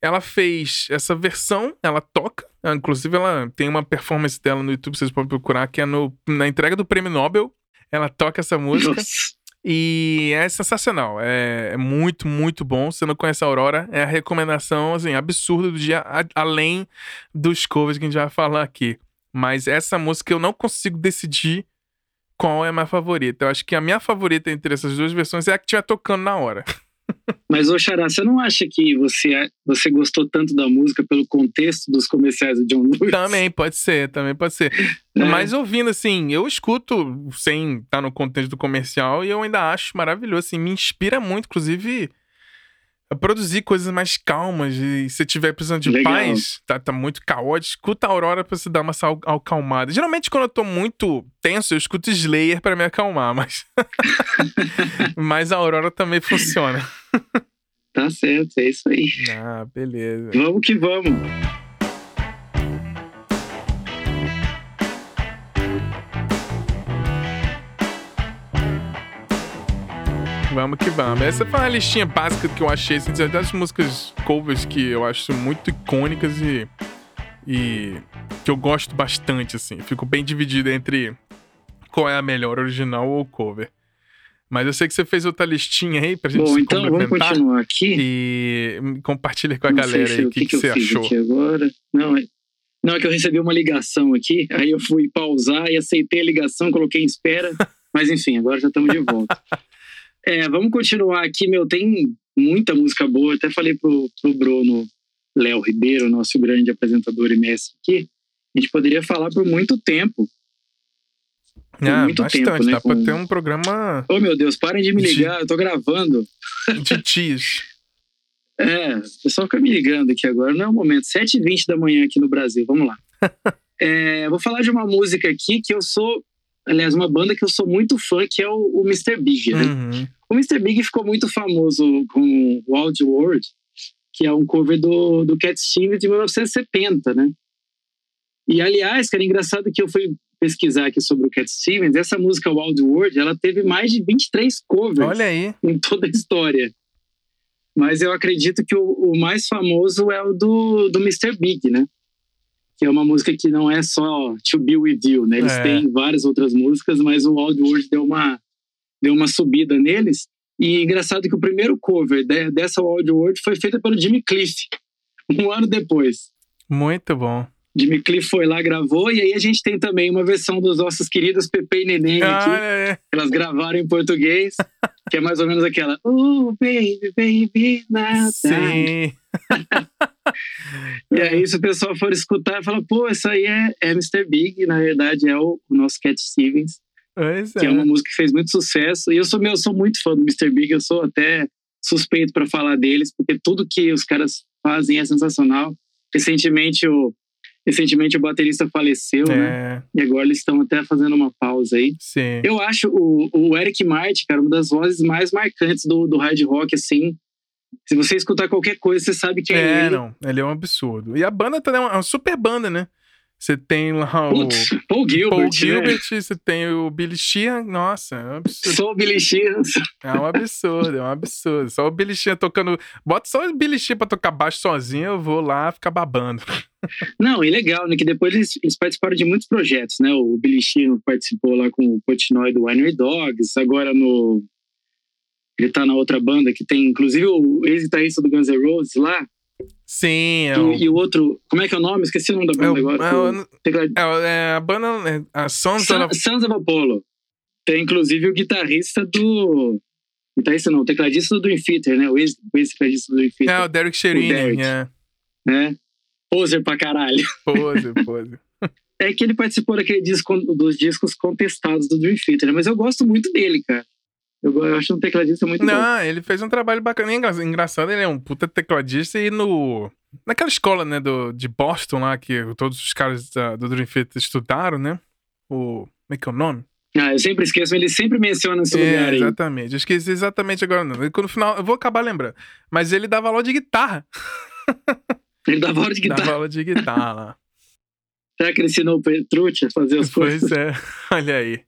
ela fez essa versão, ela toca. Inclusive, ela tem uma performance dela no YouTube, vocês podem procurar, que é no, na entrega do prêmio Nobel. Ela toca essa música. Nossa. E é sensacional. É, é, muito, muito bom. Se não conhece a Aurora, é a recomendação assim, absurda do dia, a, além dos covers que a gente vai falar aqui. Mas essa música eu não consigo decidir qual é a minha favorita. Eu acho que a minha favorita entre essas duas versões é a que estiver tocando na hora. Mas, ô Xará, você não acha que você, é, você gostou tanto da música pelo contexto dos comerciais do John Lewis? Também pode ser, também pode ser. É. Mas ouvindo, assim, eu escuto sem estar no contexto do comercial e eu ainda acho maravilhoso, assim, me inspira muito, inclusive produzir coisas mais calmas. E se tiver precisando de Legal. paz, tá, tá muito caótico, escuta a Aurora pra se dar uma acalmada. Geralmente, quando eu tô muito tenso, eu escuto Slayer para me acalmar, mas. [LAUGHS] [LAUGHS] mas a Aurora também funciona. [LAUGHS] tá certo, é isso aí. Ah, beleza. Vamos que vamos. Vamos que vamos. Essa foi uma listinha básica que eu achei, assim, das músicas covers que eu acho muito icônicas e, e que eu gosto bastante, assim. Fico bem dividido entre qual é a melhor, original ou cover. Mas eu sei que você fez outra listinha aí pra gente Bom, então vamos continuar aqui. E compartilha com a Não galera aí o que, que, que, você achou. Aqui agora. Não, é... Não, é que eu recebi uma ligação aqui, aí eu fui pausar e aceitei a ligação, coloquei em espera. [LAUGHS] Mas enfim, agora já estamos de volta. É, vamos continuar aqui, meu. Tem muita música boa. Até falei pro, pro Bruno Léo Ribeiro, nosso grande apresentador e mestre aqui. A gente poderia falar por muito tempo. Por ah, muito bastante. Tempo, né, Dá com... pra ter um programa. Oh, meu Deus, parem de me ligar, de... eu tô gravando. De tios. [LAUGHS] é, o pessoal fica me ligando aqui agora. Não é o momento. 7h20 da manhã aqui no Brasil. Vamos lá. [LAUGHS] é, vou falar de uma música aqui que eu sou. Aliás, uma banda que eu sou muito fã, que é o, o Mr. Big, né? Uhum. O Mr. Big ficou muito famoso com Wild World, que é um cover do, do Cat Stevens de 1970, né? E, aliás, cara, engraçado que eu fui pesquisar aqui sobre o Cat Stevens, essa música Wild World, ela teve mais de 23 covers Olha aí. em toda a história. Mas eu acredito que o, o mais famoso é o do, do Mr. Big, né? que é uma música que não é só To Be With You, né? Eles É. têm várias outras músicas, mas o Old World deu uma, deu uma subida neles. E engraçado que o primeiro cover de- dessa Old World foi feita pelo Jimmy Cliff, um ano depois. Muito bom. Jimmy Cliff foi lá, gravou, e aí a gente tem também uma versão dos nossos queridos Pepe e Neném aqui, Ah, é. elas gravaram em português, que é mais ou menos aquela Oh, baby, baby, nada. Sim. [LAUGHS] E aí, se o pessoal for escutar, fala, pô, isso aí é, é Mr. Big, na verdade é o, o nosso Cat Stevens, Pois que é é. uma música que fez muito sucesso. E eu sou, meu, eu sou muito fã do Mr. Big, eu sou até suspeito para falar deles, porque tudo que os caras fazem é sensacional. Recentemente o, recentemente o baterista faleceu, né? É, E agora eles estão até fazendo uma pausa aí. sim. Eu acho o, o Eric Martin, cara, uma das vozes mais marcantes do, do hard rock, assim. Se você escutar qualquer coisa, você sabe quem é, É, ele. não. Ele é um absurdo. E a banda também é uma, é uma super banda, né? Você tem lá o Putz, Paul Gilbert, Paul né? Gilbert, você tem o Billy Sheehan. Nossa, é um absurdo. Sou o Billy Sheehan. É um absurdo, é um absurdo. Só o Billy Sheehan tocando. Bota só o Billy Sheehan pra tocar baixo sozinho, eu vou lá ficar babando. [LAUGHS] Não, e legal, né? Que depois eles, eles participaram de muitos projetos, né? O Billy Sheehan participou lá com o Portnoy do Winery Dogs, agora no... Ele tá na outra banda que tem, inclusive, o ex-guitarrista do Guns N' Roses lá. Sim, é E, o. e o outro... Como é que é o nome? Esqueci o nome da É, banda agora. é o- teclad- é o- é a banda. é a Sons Sun- of. Sons of Apollo. Tem, inclusive, o guitarrista do... Guitarrista não, o tecladista do Theater, né? O ex- o ex-tecladista do Dream É, o Derek Sherine. Derek. É. né? Poser pra caralho. [LAUGHS] Pose, pose. É que ele participou daquele disco, dos discos contestados do Dream Theater, né? mas eu gosto muito dele, cara. Eu, acho um tecladista muito bom. Não, ele fez um trabalho bacana. Engra- engraçado, ele é um puta tecladista e no. Naquela escola, né, do, de Boston lá, que todos os caras da- do Dream Theater estudaram, né? O. Como é que é o nome? Ah, eu sempre esqueço, ele sempre menciona esse É, lugar aí. exatamente. Eu esqueci exatamente agora, não. No final, eu vou acabar lembrando. Mas ele dava aula de guitarra. [LAUGHS] Ele dava aula de Dava guitarra. aula de guitarra lá. [LAUGHS] Será que ele ensinou o Petrucci a fazer as Pois coisas? é, [LAUGHS] olha aí.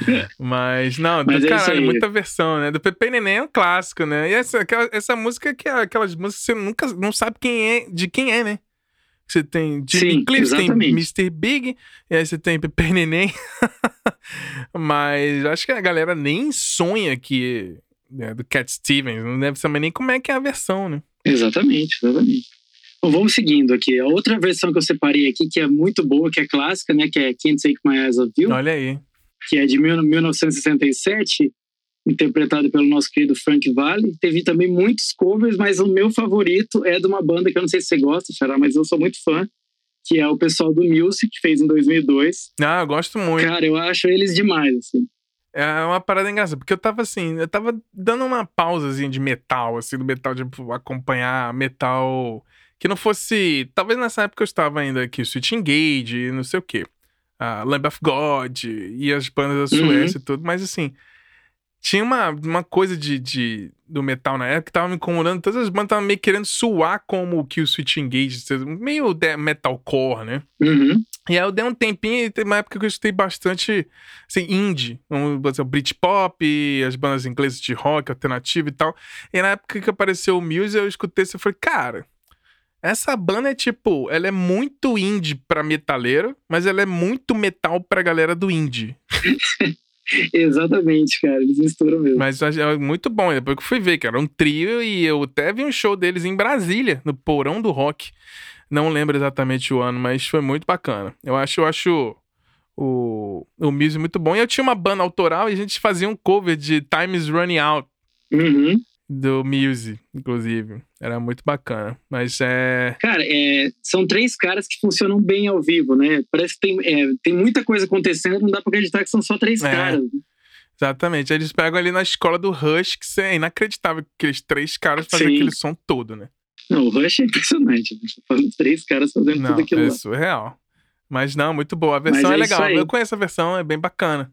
[LAUGHS] Mas, não, Mas do é caralho, muita versão, né? Do Pepe Neném é um clássico, né? E essa, aquela- essa música que é aquelas músicas que você nunca não sabe quem é, de quem é, né? Você tem Jimmy Cliff, tem. Mr. Big, e aí você tem Pepe Neném. [LAUGHS] Mas acho que a galera nem sonha que né, do Cat Stevens, não deve saber nem como é que é a versão, né? Exatamente, exatamente. Bom, vamos seguindo aqui. A outra versão que eu separei aqui, que é muito boa, que é clássica, né? Que é Can't Take My Eyes Off You, Olha aí. Que é de mil- 1967, interpretado pelo nosso querido Frank Valli. Teve também muitos covers, mas o meu favorito é de uma banda que eu não sei se você gosta, Xará, mas eu sou muito fã, que é o pessoal do Music, que fez em 2002. Ah, eu gosto muito. Cara, eu acho eles demais, assim. É uma parada engraçada, porque eu tava assim, eu tava dando uma pausazinha de metal, assim, do metal, de tipo, acompanhar metal que não fosse. Talvez nessa época eu estava ainda aqui, Switch Engage, não sei o quê. A Lamb of God e as bandas da Uhum. Suécia e tudo, mas assim. Tinha uma, uma coisa de, de, do metal na época que tava me incomodando. Todas as bandas estavam meio querendo suar como o que o Switch Engage, meio de- metalcore, né? Uhum. E aí eu dei um tempinho e teve uma época que eu escutei bastante, assim, indie. Vamos dizer, o Britpop, as bandas inglesas de rock, alternativo e tal. E na época que apareceu o Muse, eu escutei isso e falei, cara, essa banda é tipo, ela é muito indie pra metaleiro, mas ela é muito metal pra galera do indie. [LAUGHS] Exatamente, cara. Eles misturam mesmo. Mas é muito bom. Depois que eu fui ver, cara, um trio e eu até vi um show deles em Brasília, no Porão do Rock. Não lembro exatamente o ano, mas foi muito bacana. Eu acho, eu acho o, o Muse muito bom. E eu tinha uma banda autoral e a gente fazia um cover de Time is Running Out Uhum. Do Muse, inclusive. Era muito bacana. Mas é. Cara, é, são três caras que funcionam bem ao vivo, né? Parece que tem, é, tem muita coisa acontecendo, não dá pra acreditar que são só três É. caras. Exatamente. Eles pegam ali na escola do Rush, que é inacreditável que aqueles três caras fazem Sim. aquele som todo, né? Não, o Rush é impressionante. né? Falando de três caras fazendo Não, tudo aquilo é surreal. Mas não, muito boa. A versão é, é legal. Eu conheço a versão, é bem bacana.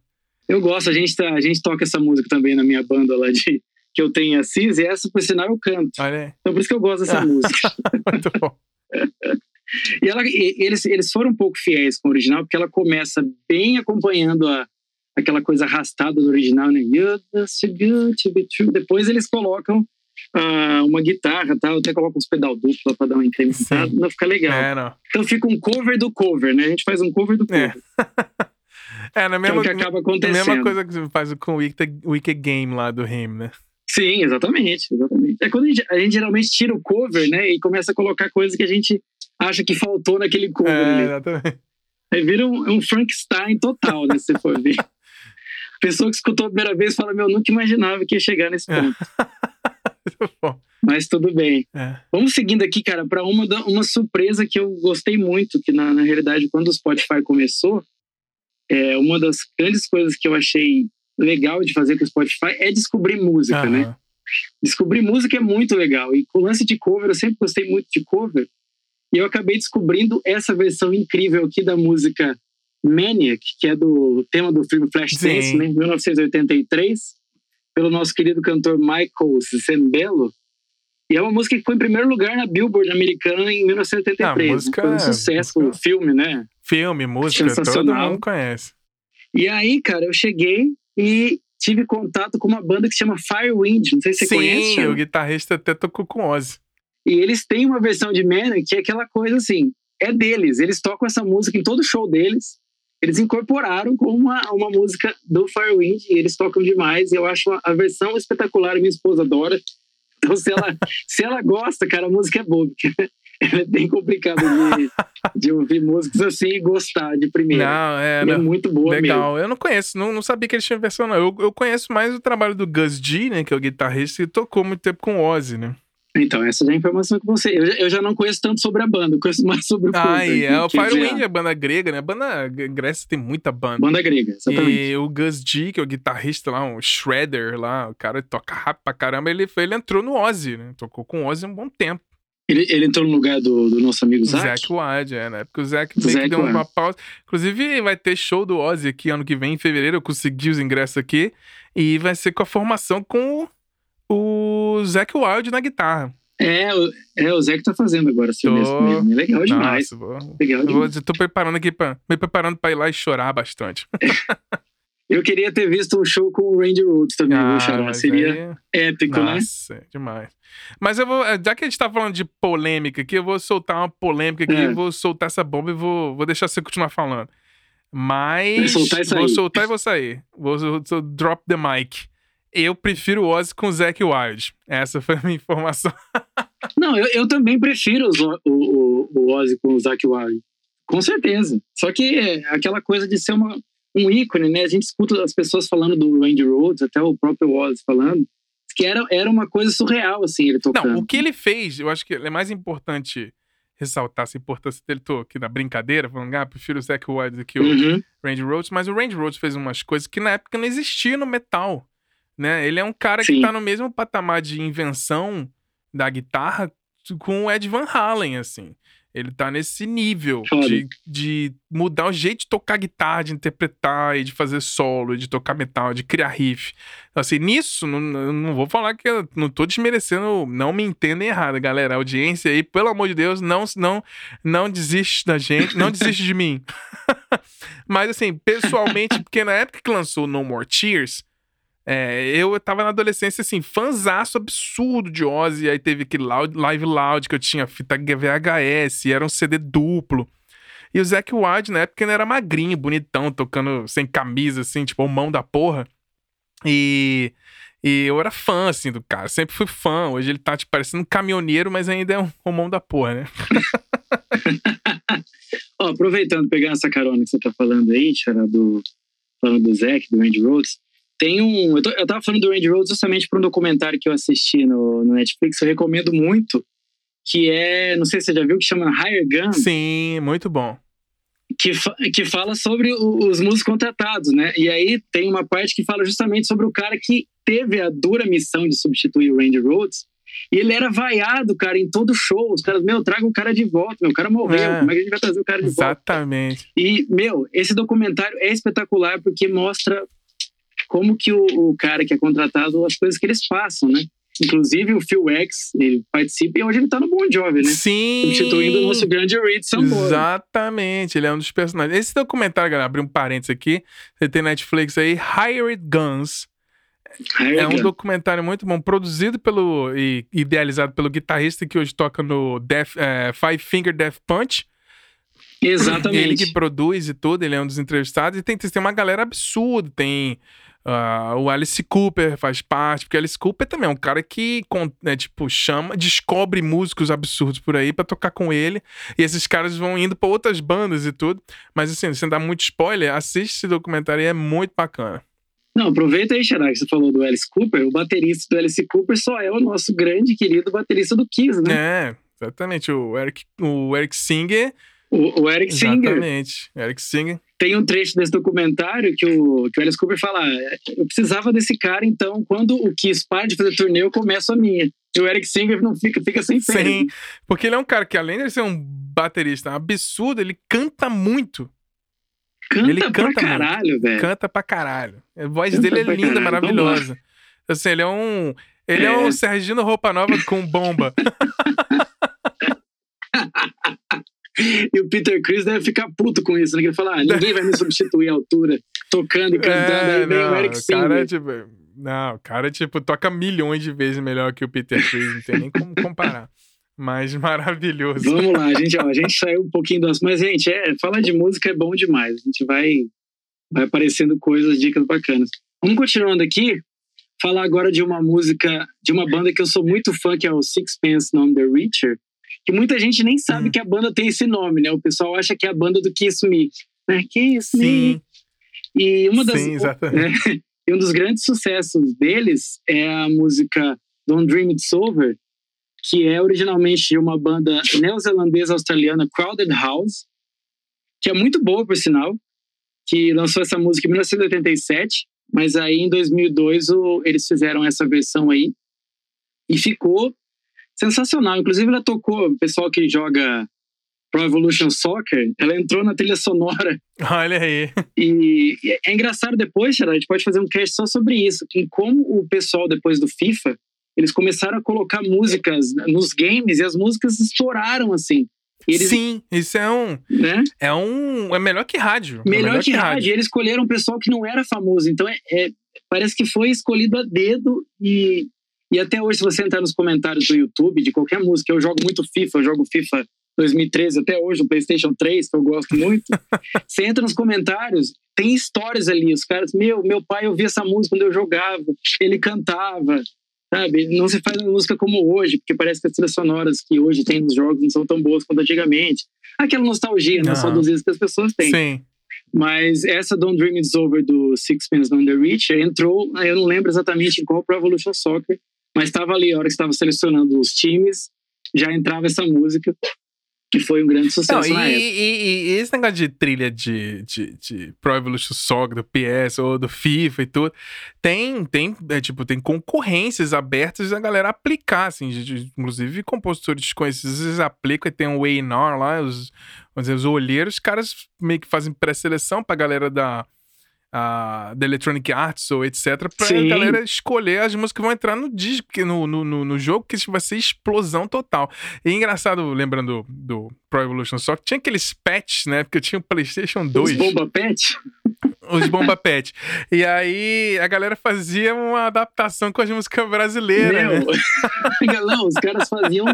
Eu gosto, a gente, tá, a gente toca essa música também na minha banda lá de que eu tenho em Assis, e essa, por sinal, eu canto. Olha. Então por isso que eu gosto dessa Ah. [LAUGHS] música. Muito bom. E, ela, e eles, eles foram um pouco fiéis com o original, porque ela começa bem acompanhando a, aquela coisa arrastada do original, né? You're too good to be true. Depois eles colocam uh, uma guitarra, tá? Eu até coloco uns pedal duplo pra dar uma incrementada, não fica legal. É, não. Então fica um cover do cover, né? A gente faz um cover do cover. É, [LAUGHS] é na mesma, que é o que acaba a acontecendo. mesma coisa que você faz com o Wicked, Wicked Game lá do Him, né? Sim, exatamente, exatamente. É quando a gente, a gente geralmente tira o cover, né? E começa a colocar coisas que a gente acha que faltou naquele cover É, ali. exatamente. Aí vira um, um Frankenstein total, né? Se for ver. [LAUGHS] Pessoa que escutou a primeira vez fala, meu, nunca imaginava que ia chegar nesse ponto. [LAUGHS] Bom, Mas tudo bem. é. Vamos seguindo aqui, cara, para uma, uma surpresa que eu gostei muito, que na, na realidade, quando o Spotify começou, é, uma das grandes coisas que eu achei legal de fazer com o Spotify é descobrir música, né? Aham. Descobrir música é muito legal. E com o lance de cover, eu sempre gostei muito de cover. E eu acabei descobrindo essa versão incrível aqui da música Maniac, que é do tema do filme Flashdance, né? 1983, pelo nosso querido cantor Michael Sembello. E é uma música que foi em primeiro lugar na Billboard americana em 1983. Ah, né? música Foi um é- sucesso música- filme, né? Filme, música, todo mundo conhece. E aí, cara, eu cheguei e tive contato com uma banda que se chama Firewind. Não sei se você Sim, conhece. Thiago. o guitarrista até tocou com Ozzy. E eles têm uma versão de Manic que é aquela coisa assim, é deles. Eles tocam essa música em todo show deles. Eles incorporaram como uma, uma música do Firewind e eles tocam demais. E eu acho a, a versão espetacular. Minha esposa adora. Então, se ela, [LAUGHS] se ela gosta, cara, a música é boa. É bem complicada de, [LAUGHS] de ouvir músicas assim e gostar de primeira. Não, é, é não. muito boa mesmo. Legal. Eu não conheço, não, não sabia que eles tinham versão, não. Eu, eu conheço mais o trabalho do Gus G, né? Que é o guitarrista, e tocou muito tempo com o Ozzy, né? Então, essa já é a informação que você. Eu, já- eu já não conheço tanto sobre a banda, eu conheço mais sobre o cover. Ah, e é. O que- que Firewind já- é banda grega, né? A banda Grécia tem muita banda. Banda grega, exatamente. E o Gus G, que é o guitarrista lá, um shredder lá, o cara toca rápido pra caramba, ele, ele entrou no Ozzy, né? Tocou com o Ozzy um bom tempo. Ele, ele entrou no lugar do, do nosso amigo Zac. Zac Wilde, é, né? Porque o Zac meio Zac deu uma Wilde. pausa. Inclusive, vai ter show do Ozzy aqui ano que vem, em fevereiro. Eu consegui os ingressos aqui. E vai ser com a formação com o, Zac Wilde na guitarra. É, o- é, o Zé que tá fazendo agora, Tô- Silvestre mesmo. É legal demais. Nossa, vou, Legal eu vou, demais. eu tô preparando aqui pra. Me preparando pra ir lá e chorar bastante. [LAUGHS] Eu queria ter visto um show com o Randy Rhodes também, Xará? Ah, mas Seria aí- épico, né? Nossa, é demais. Mas eu vou, já que a gente tá falando de polêmica aqui, eu vou soltar uma polêmica aqui, É. vou soltar essa bomba e vou, vou deixar você continuar falando. Mas. Soltar Vou soltar e vou sair. Vou, vou- drop the mic. Eu prefiro o Ozzy com o Zac Wilde. Essa foi a minha informação. [LAUGHS] Não, eu, eu também prefiro o, o, o Ozzy com o Zac Wilde. Com certeza. Só que é aquela coisa de ser uma, um ícone, né? A gente escuta as pessoas falando do Randy Rhodes, até o próprio Ozzy falando, que era, era uma coisa surreal, assim, ele tocando. Não, o que ele fez, eu acho que é mais importante ressaltar essa importância dele. Tô aqui na brincadeira, falando, ah, prefiro o Zac Wilde do que o Uhum. Randy Rhodes, mas o Randy Rhodes fez umas coisas que na época não existia no metal, né? Ele é um cara que Sim. tá no mesmo patamar de invenção da guitarra com o Ed Van Halen, assim. Ele tá nesse nível de, de mudar o jeito de tocar guitarra, de interpretar e de fazer solo, de tocar metal, de criar riff. Então, Assim, nisso, não, não não vou falar que eu não tô desmerecendo, não me entendem errado, galera. A audiência aí, pelo amor de Deus, não, não, não desiste da gente, não desiste de mim. [LAUGHS] Mas assim, pessoalmente, porque na época que lançou No More Tears, é, eu tava na adolescência, assim, fanzaço absurdo de Ozzy. Aí teve aquele loud, Live Loud que eu tinha fita VHS, era um CD duplo. E o Zac Wilde, na época, ele era magrinho, bonitão, tocando sem camisa, assim, tipo, mão da porra. E, e eu era fã, assim, do cara. Sempre fui fã. Hoje ele tá, tipo, parecendo um caminhoneiro, mas ainda é um, mão da porra, né? [LAUGHS] Ó, aproveitando, pegando essa carona que você tá falando aí, Xará, do, falando do Zac, do Randy Rhodes, tem um. Eu, tô- eu tava falando do Randy Rhodes justamente por um documentário que eu assisti no, no Netflix, eu recomendo muito, que é, não sei se você já viu, que chama Higher Gun, Sim, muito bom. que, fa- que fala sobre o- os músicos contratados, né? E aí tem uma parte que fala justamente sobre o cara que teve a dura missão de substituir o Randy Rhodes. E ele era vaiado, cara, em todo show. Os caras, meu, traga o cara de volta, meu, o cara morreu. É. Como é que a gente vai trazer o cara de volta? Exatamente. E, meu, esse documentário é espetacular porque mostra como que o, o cara que é contratado, as coisas que eles passam, né? Inclusive o Phil X, ele participa e hoje ele tá no Bon Jovi, né? Sim. Substituindo o nosso grande Reed Sambora. Exatamente, ele é um dos personagens. Esse documentário, galera, abrir um parênteses aqui, você tem Netflix aí, Hired Guns. é um documentário muito bom, produzido pelo e idealizado pelo guitarrista que hoje toca no Death, é, Five Finger Death Punch. Exatamente. Ele que produz e tudo, ele é um dos entrevistados. E tem, tem uma galera absurda. Tem uh, o Alice Cooper faz parte, porque Alice Cooper também é um cara que, né, tipo, chama, descobre músicos absurdos por aí para tocar com ele. E esses caras vão indo para outras bandas e tudo. Mas assim, sem dar muito spoiler, assiste esse documentário e é muito bacana. Não, aproveita aí, Xará, que você falou do Alice Cooper. O baterista do Alice Cooper só é o nosso grande querido baterista do Kiss, né? É, exatamente. O Eric, o Eric Singer o, o Eric Singer. Exatamente, Eric Singer. Tem um trecho desse documentário que o, que o Alice Cooper fala: ah, eu precisava desse cara, então quando o Kiss para de fazer turnê, eu começo a minha. E o Eric Singer não fica, fica sem pé. Sim, porque ele é um cara que, além de ser um baterista absurdo, ele canta muito. Canta ele canta pra caralho, velho. Canta pra caralho. A voz canta dele é linda, caralho. maravilhosa. Assim, ele é um. Ele é, é um Sergino Roupa Nova com bomba. [LAUGHS] [LAUGHS] [LAUGHS] E o Peter Chris deve ficar puto com isso, né? Ele fala, ah, ninguém vai me [LAUGHS] substituir à altura, tocando e cantando. É, aí vem não, o Eric Singer. Cara, é tipo, não, o cara, tipo, toca milhões de vezes melhor que o Peter Chris, não tem nem como comparar. Mas maravilhoso. Vamos lá, gente, ó, a gente [LAUGHS] saiu um pouquinho do assunto, mas, gente, é, falar de música é bom demais. A gente vai, vai aparecendo coisas, dicas bacanas. Vamos continuando aqui, falar agora de uma música, de uma banda que eu sou muito fã, que é o Sixpence None the Richer que muita gente nem sabe uhum. que a banda tem esse nome, né? O pessoal acha que é a banda do Kiss Me. Né? Kiss Sim. Me. E uma das. Sim, exatamente. É, [LAUGHS] e um dos grandes sucessos deles é a música Don't Dream It's Over, que é originalmente de uma banda neozelandesa australiana, Crowded House, que é muito boa, por sinal, que lançou essa música em 1987, mas aí em 2002 o, eles fizeram essa versão aí e ficou sensacional. Inclusive, ela tocou, o pessoal que joga Pro Evolution Soccer, ela entrou na trilha sonora. [LAUGHS] Olha aí. E, e é engraçado depois, Xará, a gente pode fazer um cast só sobre isso, em como o pessoal, depois do FIFA, eles começaram a colocar músicas nos games e as músicas estouraram, assim. Eles, Sim, isso é um. Né? É um. É melhor que rádio. Melhor, é melhor que, que, rádio. Eles escolheram um pessoal que não era famoso. Então é, é, parece que foi escolhido a dedo e e até hoje, se você entrar nos comentários do YouTube de qualquer música, eu jogo muito FIFA, eu jogo FIFA 2013 até hoje, o PlayStation 3, que eu gosto muito. [LAUGHS] você entra nos comentários, tem histórias ali. Os caras, meu, meu pai ouvia essa música quando eu jogava, ele cantava, sabe? Não se faz música como hoje, porque parece que as trilhas sonoras que hoje tem nos jogos não são tão boas quanto antigamente. Aquela nostalgia, né? Só dos que as pessoas têm. Sim. Mas essa Don't Dream It's Over do Sixpence None the Richer entrou, eu não lembro exatamente em qual Pro Evolution Soccer, mas estava ali, a hora que estava selecionando os times, já entrava essa música, que foi um grande sucesso Não, na e, época. E, e, esse negócio de trilha de, de, de Pro Evolution Soccer, do PS ou do FIFA e tudo, tem, tem, é, tipo, tem concorrências abertas a galera aplicar, assim, de, inclusive compositores desconhecidos, vezes aplicam e tem um A&R lá, os, vamos dizer, os olheiros, os caras meio que fazem pré-seleção pra galera da da Electronic Arts ou etc, pra Sim. galera escolher as músicas que vão entrar no disco, no, no, no, no jogo, que vai ser explosão total. E é engraçado, lembrando do Pro Evolution Soccer, tinha aqueles patches, né? Porque eu tinha o PlayStation 2. Os bomba patch? Os bomba patch. E aí a galera fazia uma adaptação com as músicas brasileiras, meu, né? [LAUGHS] Não, os caras faziam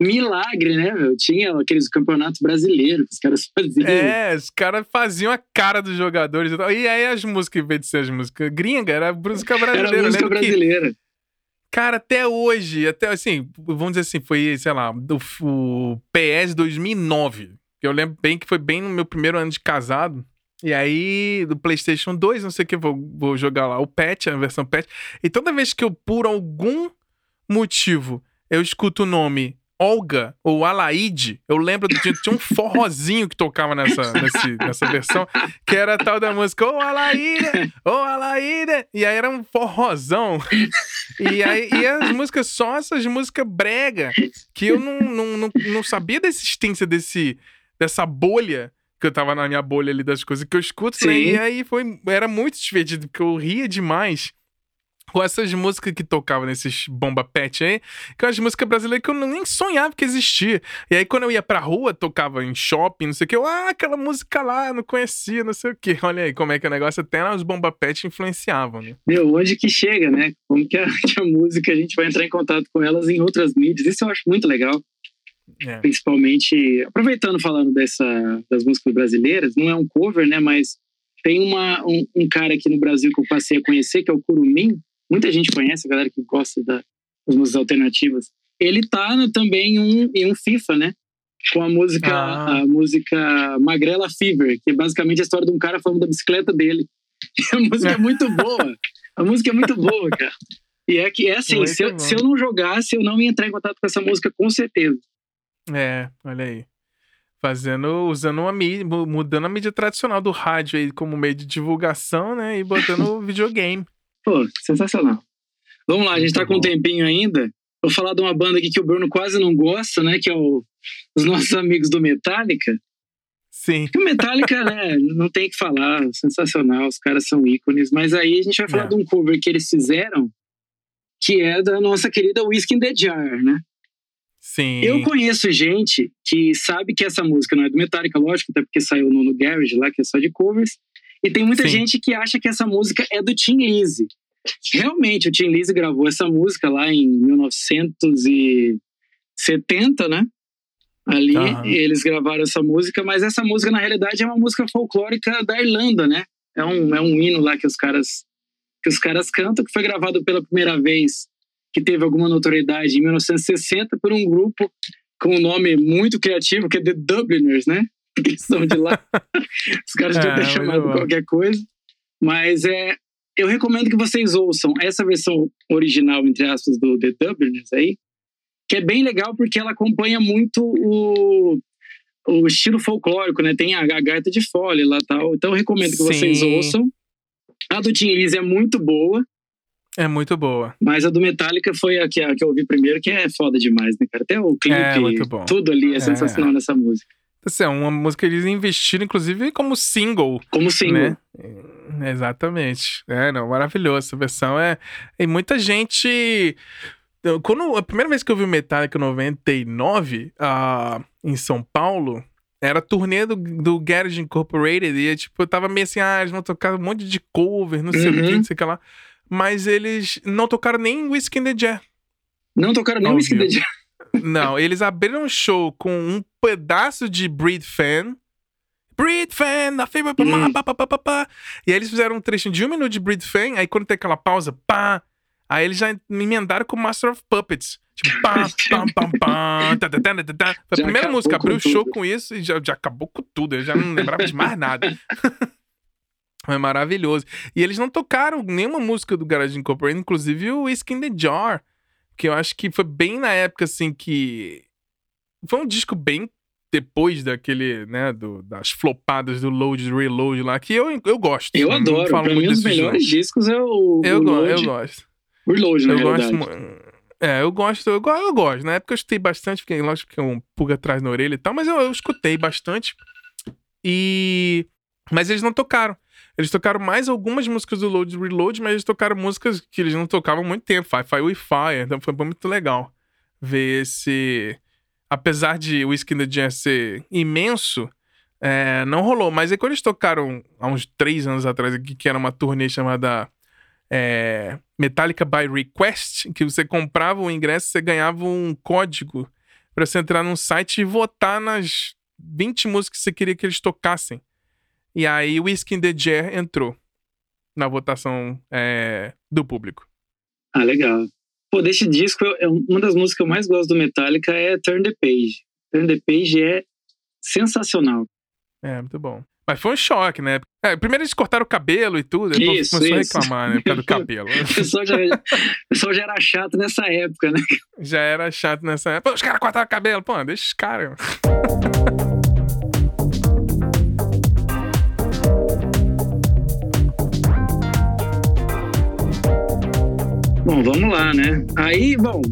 milagre, né, meu? Tinha aqueles campeonatos brasileiros que os caras faziam. É, os caras faziam a cara dos jogadores e tal. E aí as músicas, em vez de ser as músicas gringa, era música brasileira. Era música brasileira. Que, Cara, até hoje, até assim, vamos dizer assim, foi, sei lá, do, o PS 2009. Eu lembro bem que foi bem no meu primeiro ano de casado. E aí, do PlayStation 2, não sei o que, vou, vou jogar lá o patch, a versão patch. E toda vez que eu, por algum motivo, eu escuto o nome Olga ou Alaide, eu lembro de tinha um forrozinho que tocava nessa, nesse, nessa versão, que era a tal da música Ô oh, Alaide, ô oh, Alaide, e aí era um forrozão. E aí e as músicas, só essas músicas brega, que eu não, não, não, não sabia da existência desse, dessa bolha que eu tava na minha bolha ali das coisas que eu escuto, né? E aí foi, era muito divertido, porque eu ria demais ou essas músicas que tocavam nesses bomba pet aí, que eram as músicas brasileiras que eu nem sonhava que existia. E aí, quando eu ia pra rua, tocava em shopping, não sei o que, eu, ah, aquela música lá, não conhecia, não sei o que. Olha aí como é que o negócio até os bomba pet influenciavam, né? Meu, onde que chega, né? Como que a, [LAUGHS] que a música, a gente vai entrar em contato com elas em outras mídias. Isso eu acho muito legal. É. Principalmente, aproveitando falando dessa, das músicas brasileiras, não é um cover, né? Mas tem uma, um, um cara aqui no Brasil que eu passei a conhecer, que é o Curumim, muita gente conhece, a galera que gosta da, das músicas alternativas. Ele tá também em um, em um FIFA, né? Com a música, ah. a música Magrela Fever, que é basicamente a história de um cara falando da bicicleta dele. [LAUGHS] E a música é muito boa. A música é muito boa, cara. E é que é assim, se eu, se eu, não jogasse, eu não ia entrar em contato com essa música com certeza. É, olha aí. Fazendo, usando uma mídia, mudando a mídia tradicional do rádio aí como meio de divulgação, né? E botando videogame. Pô, sensacional. Vamos lá, a gente tá com um tempinho ainda. Vou falar de uma banda aqui que o Bruno quase não gosta, né? Que é o, os nossos amigos do Metallica. Sim. O Metallica, né? Não tem que falar, sensacional, os caras são ícones. Mas aí a gente vai falar é. de um cover que eles fizeram, que é da nossa querida Whiskey in the Jar, né? Sim. Eu conheço gente que sabe que essa música não é do Metallica, lógico, até porque saiu no, no Garage lá, que é só de covers. E tem muita Sim. gente que acha que essa música é do Tim Lizzy. Realmente, o Tim Lizzy gravou essa música lá em 1970, né? Ali uhum. eles gravaram essa música, mas essa música na realidade é uma música folclórica da Irlanda, né? É um, é um hino lá que os caras que os caras cantam, que foi gravado pela primeira vez, que teve alguma notoriedade em 1960 por um grupo com um nome muito criativo, que é The Dubliners, né? [LAUGHS] Eles são de lá. [LAUGHS] Os caras é, ter chamado qualquer coisa. Mas é, eu recomendo que vocês ouçam essa versão original, entre aspas, do The Dubliners aí, que é bem legal porque ela acompanha muito o, o estilo folclórico, né? Tem a, a gaita de folha lá tal. Então eu recomendo que Sim. vocês ouçam. A do Tim Lizzy é muito boa. É muito boa. Mas a do Metallica foi a que, a que eu ouvi primeiro, que é foda demais, né, cara? Até o clipe, é, tudo ali é, é sensacional nessa música. Assim, é uma música que eles investiram, inclusive, como single. Como single. Né? É, exatamente. É, não, maravilhoso. Essa versão é. E muita gente. Quando, a primeira vez que eu vi o Metallica 99 uh, em São Paulo, era a turnê do, do Garage Incorporated. E tipo, eu tava meio assim, ah, eles vão tocar um monte de cover, não sei o que, uhum. não sei o que lá. Mas eles não tocaram nem Whiskey in the Jar. Não tocaram nem Whiskey in the Jar. [LAUGHS] Não, eles abriram um show com um pedaço de Breed Fan. Breed Fan, na fibra, hum. pá, pá, pá, pá, pá. E aí eles fizeram um trecho de um minuto de Breed Fan, aí quando tem aquela pausa, pá. Aí eles já me emendaram com Master of Puppets. Tipo, pá, [LAUGHS] pam, tá, tá, tá, tá, tá. Foi a primeira música, abriu o show com isso e já, já acabou com tudo. Eu já não lembrava de mais nada. [LAUGHS] É maravilhoso. E eles não tocaram nenhuma música do Garage Incorporated, inclusive o Whiskey in the Jar que eu acho que foi bem na época, assim, que. Foi um disco bem depois daquele, né, do, das flopadas do Load e Reload lá, que eu, eu gosto. Eu adoro. Pra mim, os melhores jogo. discos é o. Eu, o go eu gosto. O Reload, na eu realidade. Gosto, é, eu gosto, eu, eu gosto. Na época eu escutei bastante, porque lógico que é um pulga atrás na orelha e tal, mas eu, eu escutei bastante. E. Mas eles não tocaram. Eles tocaram mais algumas músicas do Load Reload, mas eles tocaram músicas que eles não tocavam há muito tempo. Fi-Fi with Fire. Então foi muito legal ver esse. Apesar de o Whiskey in the Jazz ser imenso, é, não rolou. Mas aí quando eles tocaram há uns três anos atrás aqui, que era uma turnê chamada é, Metallica by Request, que você comprava o ingresso, você ganhava um código para você entrar num site e votar nas 20 músicas que você queria que eles tocassem. E aí o Whiskey in the Jar entrou na votação é, do público. Ah, legal. Pô, desse disco, é uma das músicas que eu mais gosto do Metallica é Turn the Page. Turn the Page é sensacional. É, muito bom. Mas foi um choque, né? É, primeiro eles cortaram o cabelo e tudo, isso, começou isso. a reclamar, né? Por causa do [LAUGHS] cabelo. o, pessoal já, o pessoal já era chato nessa época, né? Já era chato nessa época. Pô, os caras cortaram o cabelo. Pô, deixa os caras. Bom, vamos lá, né? Aí, bom,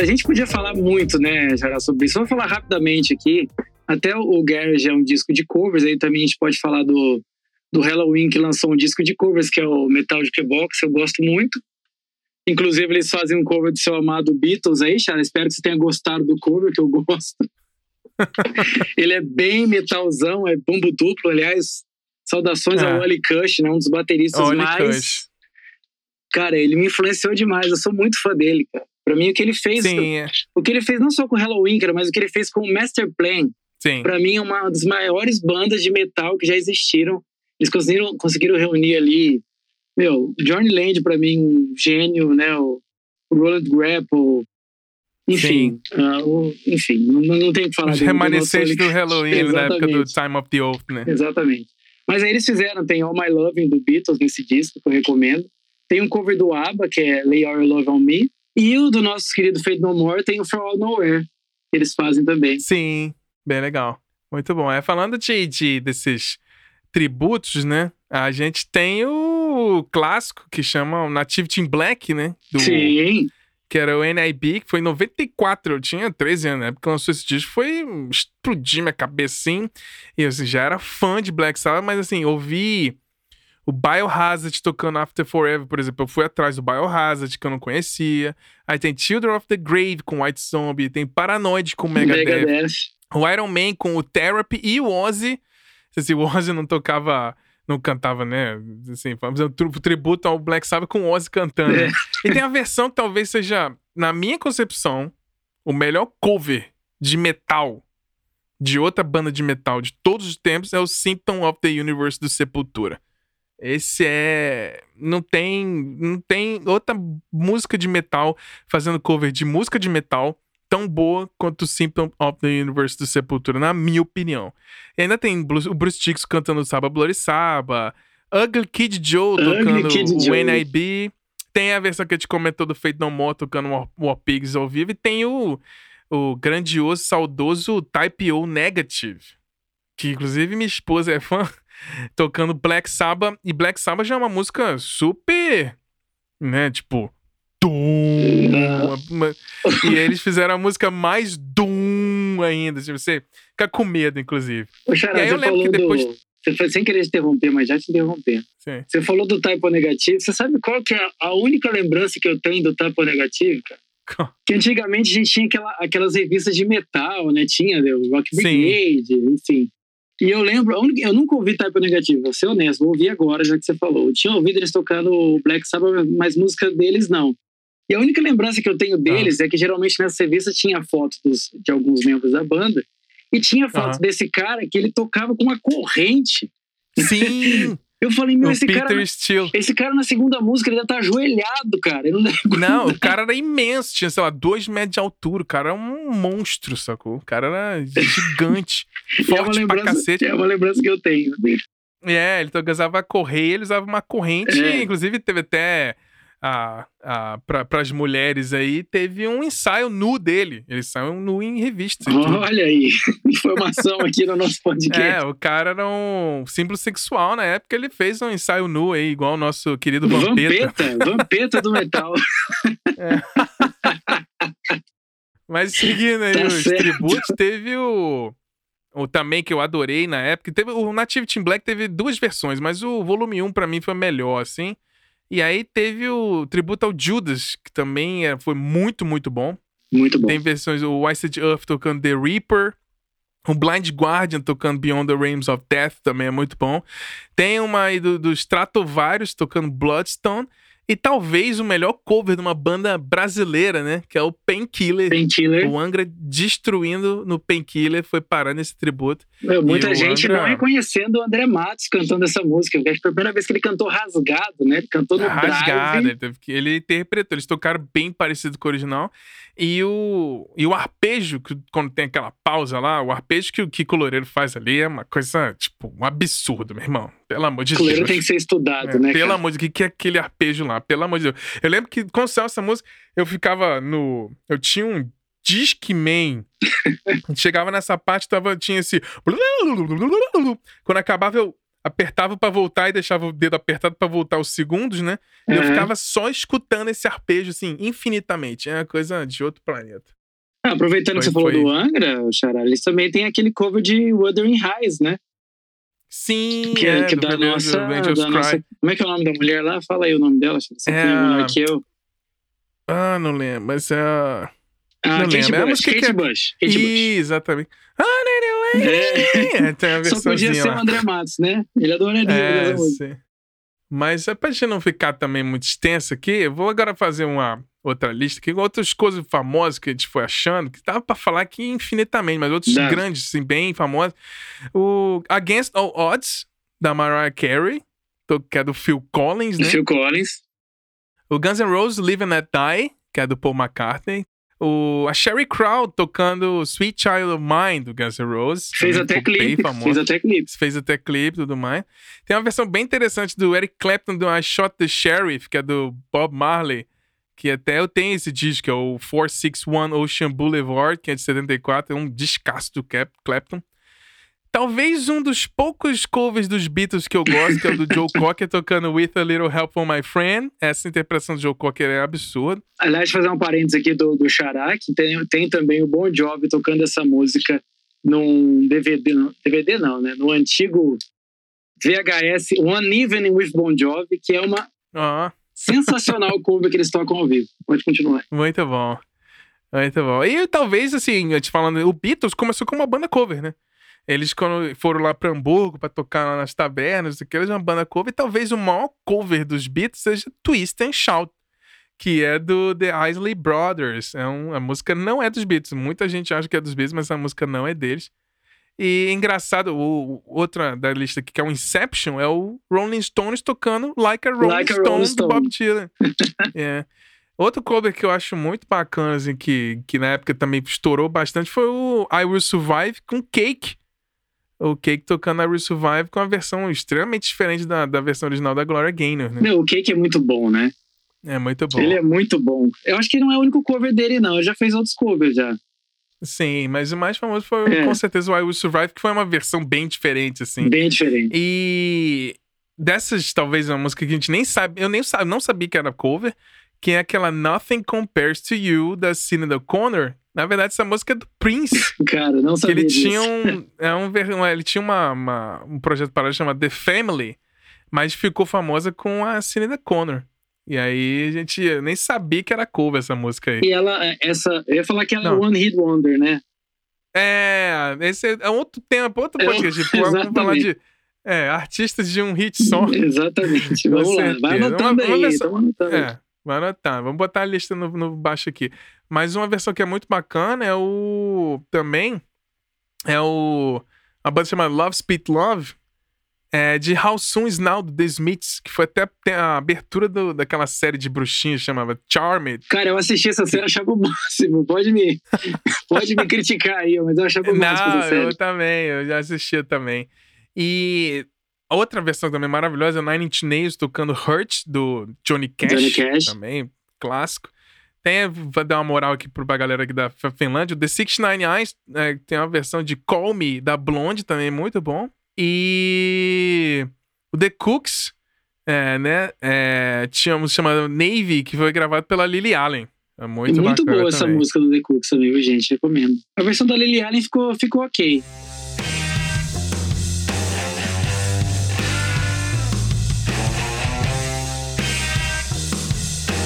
a gente podia falar muito, né, Jara, sobre isso. Vou falar rapidamente aqui. Até o Garage é um disco de covers, aí também a gente pode falar do, do Halloween, que lançou um disco de covers, que é o Metal Jukebox, eu gosto muito. Inclusive, eles fazem um cover do seu amado Beatles aí, Charles. Espero que você tenha gostado do cover, que eu gosto. [LAUGHS] ele é bem metalzão, é bombo duplo, aliás. Saudações é. ao Wally Kush, né? Um dos bateristas Ollie mais. Kush. Cara, ele me influenciou demais. Eu sou muito fã dele, cara. Pra mim, o que ele fez. Sim, é. O que ele fez não só com Halloween, cara, mas o que ele fez com o Master Plan. Sim. Pra mim, é uma das maiores bandas de metal que já existiram. Eles conseguiram, conseguiram reunir ali. Meu, Johnny Land, pra mim, um gênio, né? O Roland Grapple, enfim, uh, o, enfim, não, não tem o que falar. Os remanescentes do Halloween na época do Time of the Oath, né? Exatamente. Mas aí eles fizeram, tem All My Loving do Beatles nesse disco, que eu recomendo. Tem um cover do ABBA, que é Lay Your Love On Me. E o do nosso querido Fade No More tem o For All Nowhere, que eles fazem também. Sim, bem legal. Muito bom. É, falando de, de desses tributos, né? A gente tem o clássico que chama o Native Team Black, né? Do, Sim que era o NIB, que foi em 94, eu tinha 13 anos, na época que lançou esse disco, foi explodir minha cabeça, assim, e eu assim, já era fã de Black Sabbath, mas assim, ouvi o Biohazard tocando After Forever, por exemplo, eu fui atrás do Biohazard, que eu não conhecia, aí tem Children of the Grave com White Zombie, tem Paranoid com Megadeth, Megadeth. o Iron Man com o Therapy e o Ozzy, se o Ozzy não tocava não cantava, né? Assim, fazendo um tributo ao Black Sabbath com Ozzy cantando. É. E tem a versão que talvez seja, na minha concepção, o melhor cover de metal de outra banda de metal de todos os tempos é o Symptom of the Universe do Sepultura. Esse é. Não tem. Não tem outra música de metal fazendo cover de música de metal tão boa quanto o Symptom of the Universe do Sepultura, na minha opinião. E ainda tem o Bruce Dix cantando Saba Bloody Saba, Ugly Kid Joe tocando Kid o Joe. NIB, tem a versão que a gente comentou do Fate No More tocando War, War Pigs ao vivo, e tem o, o grandioso, saudoso Type O Negative, que inclusive minha esposa é fã, tocando Black Sabbath, e Black Sabbath já é uma música super, né, tipo, Doom. e eles fizeram a música mais Doom ainda. Tipo, você fica com medo, inclusive. Xará, e aí eu lembro que depois. Do... Você foi sem querer te interromper, mas já te interromper. Sim. Você falou do typo negativo. Você sabe qual que é a única lembrança que eu tenho do typo negativo, cara? Que antigamente a gente tinha aquela, aquelas revistas de metal, né? Tinha né? o Rock Brigade, Sim. enfim. E eu lembro, eu nunca ouvi Type Negativo, vou ser honesto, vou ouvir agora, já que você falou. Eu tinha ouvido eles tocando Black Sabbath, mas música deles não. E a única lembrança que eu tenho deles ah. é que geralmente nessa revista tinha fotos dos, de alguns membros da banda e tinha fotos desse cara que ele tocava com uma corrente. Sim! [LAUGHS] Eu falei, meu, esse cara, Steele. esse cara na segunda música ele já tá ajoelhado, cara. Não, não, o cara era imenso, tinha, sei lá, dois metros de altura. O cara era um monstro, sacou? O cara era gigante, [LAUGHS] forte é pra cacete. É uma lembrança que eu tenho. É, ele usava correia, ele usava uma corrente, é. inclusive teve até a, a, para as mulheres aí, teve um ensaio nu dele. Ele saiu nu em revista. Olha aí, [LAUGHS] informação aqui no nosso podcast. É, o cara era um símbolo sexual na época, ele fez um ensaio nu aí, igual o nosso querido Vampeta. Vampeta, Vampeta do metal. [LAUGHS] É. Mas seguindo aí tá os certo. tributos, teve o, o também que eu adorei na época. Teve, o Native Team Black teve duas versões, mas o volume 1 para mim foi melhor, assim. E aí teve o tributo ao Judas, que também é, foi muito, muito bom. Muito bom. Tem versões, o Wasted Earth tocando The Reaper, o Blind Guardian tocando Beyond the Realms of Death também é muito bom. Tem uma aí do, do Stratovarius tocando Bloodstone. E talvez o melhor cover de uma banda brasileira, né? Que é o Painkiller. Painkiller. O Angra destruindo no Painkiller, foi parando esse tributo. Meu, muita gente Angra... não reconhecendo o André Matos cantando essa música. Acho que foi a primeira vez que ele cantou rasgado, né? Ele cantou no Rasgado, drive. ele, ele interpretou. Eles tocaram bem parecido com o original. E o, e o arpejo, que, quando tem aquela pausa lá, o arpejo que o Kiko Loureiro faz ali é uma coisa, tipo, um absurdo, meu irmão. Pelo amor de Deus. tem que ser estudado, é, né? Pelo cara? amor de Deus, o que é aquele arpejo lá? Pelo amor de Deus. Eu lembro que quando saiu essa música, eu ficava no. Eu tinha um Discman. [LAUGHS] Chegava nessa parte, tava, tinha esse. Quando acabava, eu apertava para voltar e deixava o dedo apertado para voltar os segundos, né? E uhum. eu ficava só escutando esse arpejo, assim, infinitamente. É uma coisa de outro planeta. Ah, aproveitando foi, que você falou foi... do Angra, Xará, eles também tem aquele cover de Wuthering Heights, né? Sim, que é, que da, nossa, da nossa, Como é que é o nome da mulher lá? Fala aí o nome dela. Você é... tem que eu. Ah, não lembro, mas é. a- Ah, Não Kate lembro, é a Bush, música Kate que é- Bush. Kate Bush. Exatamente. Ah, é. [LAUGHS] Tem a Só podia ser o lá. André Matos, né? Ele adoraria É, música. sim. Mas é pra gente não ficar também muito extenso aqui, eu vou agora fazer uma outra lista aqui, outras coisas famosas que a gente foi achando, que dava pra falar aqui infinitamente, mas outros Dá. grandes, assim, bem famosos. O Against All Odds, da Mariah Carey, que é do Phil Collins, né? Phil Collins. O Guns N' Roses Live and Let Die, que é do Paul McCartney. O, a Sherry Crow tocando Sweet Child of Mine, do Guns N' Roses. Fez até clipe. famoso Fez até clipe. fez até clipe e tudo mais. Tem uma versão bem interessante do Eric Clapton do I Shot the Sheriff, que é do Bob Marley, que até eu tenho esse disco, que é o 461 Ocean Boulevard, que é de 74, é um descasso do Cap Clapton. Talvez um dos poucos covers dos Beatles que eu gosto, que é o do Joe Cocker tocando With a Little Help from My Friend. Essa interpretação do Joe Cocker é absurda. Aliás, fazer um parênteses aqui do, do Xará, que tem, tem também o Bon Jovi tocando essa música num DVD, não, DVD não, né? No antigo VHS One Evening with Bon Jovi, que é uma Ó, sensacional [LAUGHS] cover que eles tocam ao vivo. Pode continuar. muito bom. Muito bom. E talvez, assim, te falando, o Beatles começou como uma banda cover, né? Eles, quando foram lá pra Hamburgo pra tocar lá nas tabernas, que eles uma banda cover, e talvez o maior cover dos Beatles seja Twist and Shout, que é do The Isley Brothers. É um, a música não é dos Beatles. Muita gente acha que é dos Beatles, mas a música não é deles. E engraçado, o, outra da lista aqui, que é o Inception, é o Rolling Stones tocando Like a Rolling, Like a Stone, Rolling do Stone. Bob Dylan. [LAUGHS] é. Outro cover que eu acho muito bacana, assim, que, que na época também estourou bastante, foi o I Will Survive com Cake. O Cake tocando I Will Survive com uma versão extremamente diferente da, da versão original da Gloria Gaynor, né? Meu, o Cake é muito bom, né? É muito bom. Ele é muito bom. Eu acho que não é o único cover dele, não. Ele já fez outros covers já. Sim, mas o mais famoso foi É. com certeza o I Will Survive, que foi uma versão bem diferente, assim. Bem diferente. E dessas, talvez, uma música que a gente nem sabe, eu nem sa- não sabia que era cover, que é aquela Nothing Compares to You, da Cinnamon O'Connor. Na verdade, essa música é do Prince. [LAUGHS] Cara, não que sabia ele disso. tinha um, é um, ele tinha uma, uma- um projeto paralelo chamado The Family, mas ficou famosa com a Cinnamon O'Connor. E aí a gente nem sabia que era cover essa música aí. E ela, essa... Eu ia falar que ela é Não. One Hit Wonder, né? É, esse é outro tempo, outro É, podcast. Tipo, vamos falar de é, artistas de um hit [LAUGHS] só. Exatamente. Vamos lá. Vai anotando Uma- uma aí. versão- Tamo anotando. É, vai anotar. Vamos botar a lista no, no baixo aqui. Mas uma versão que é muito bacana é o. Também. É o. A banda chamada Love Speed Love. É de How Soon Is Now, do The Smiths, que foi até a abertura do- daquela série de bruxinhas chamava Charmed. Cara, eu assisti essa série, achava o máximo. Pode me, [LAUGHS] pode me criticar aí, mas eu achava o máximo Não, eu também, eu já assistia também. E a outra versão também maravilhosa é o Nine Inch Nails tocando Hurt, do Johnny Cash. Johnny Cash. Também, clássico. Tem, vou dar uma moral aqui pra galera aqui da Finlândia. O The 69 Eyes é, tem uma versão de Call Me, da Blonde, também muito bom. E o The Cooks, é, né? É, música chamada Navy, que foi gravado pela Lily Allen. É muito, Muito, bacana boa essa também. música do The Cooks também, viu, gente? Recomendo. A versão da Lily Allen ficou, ficou ok.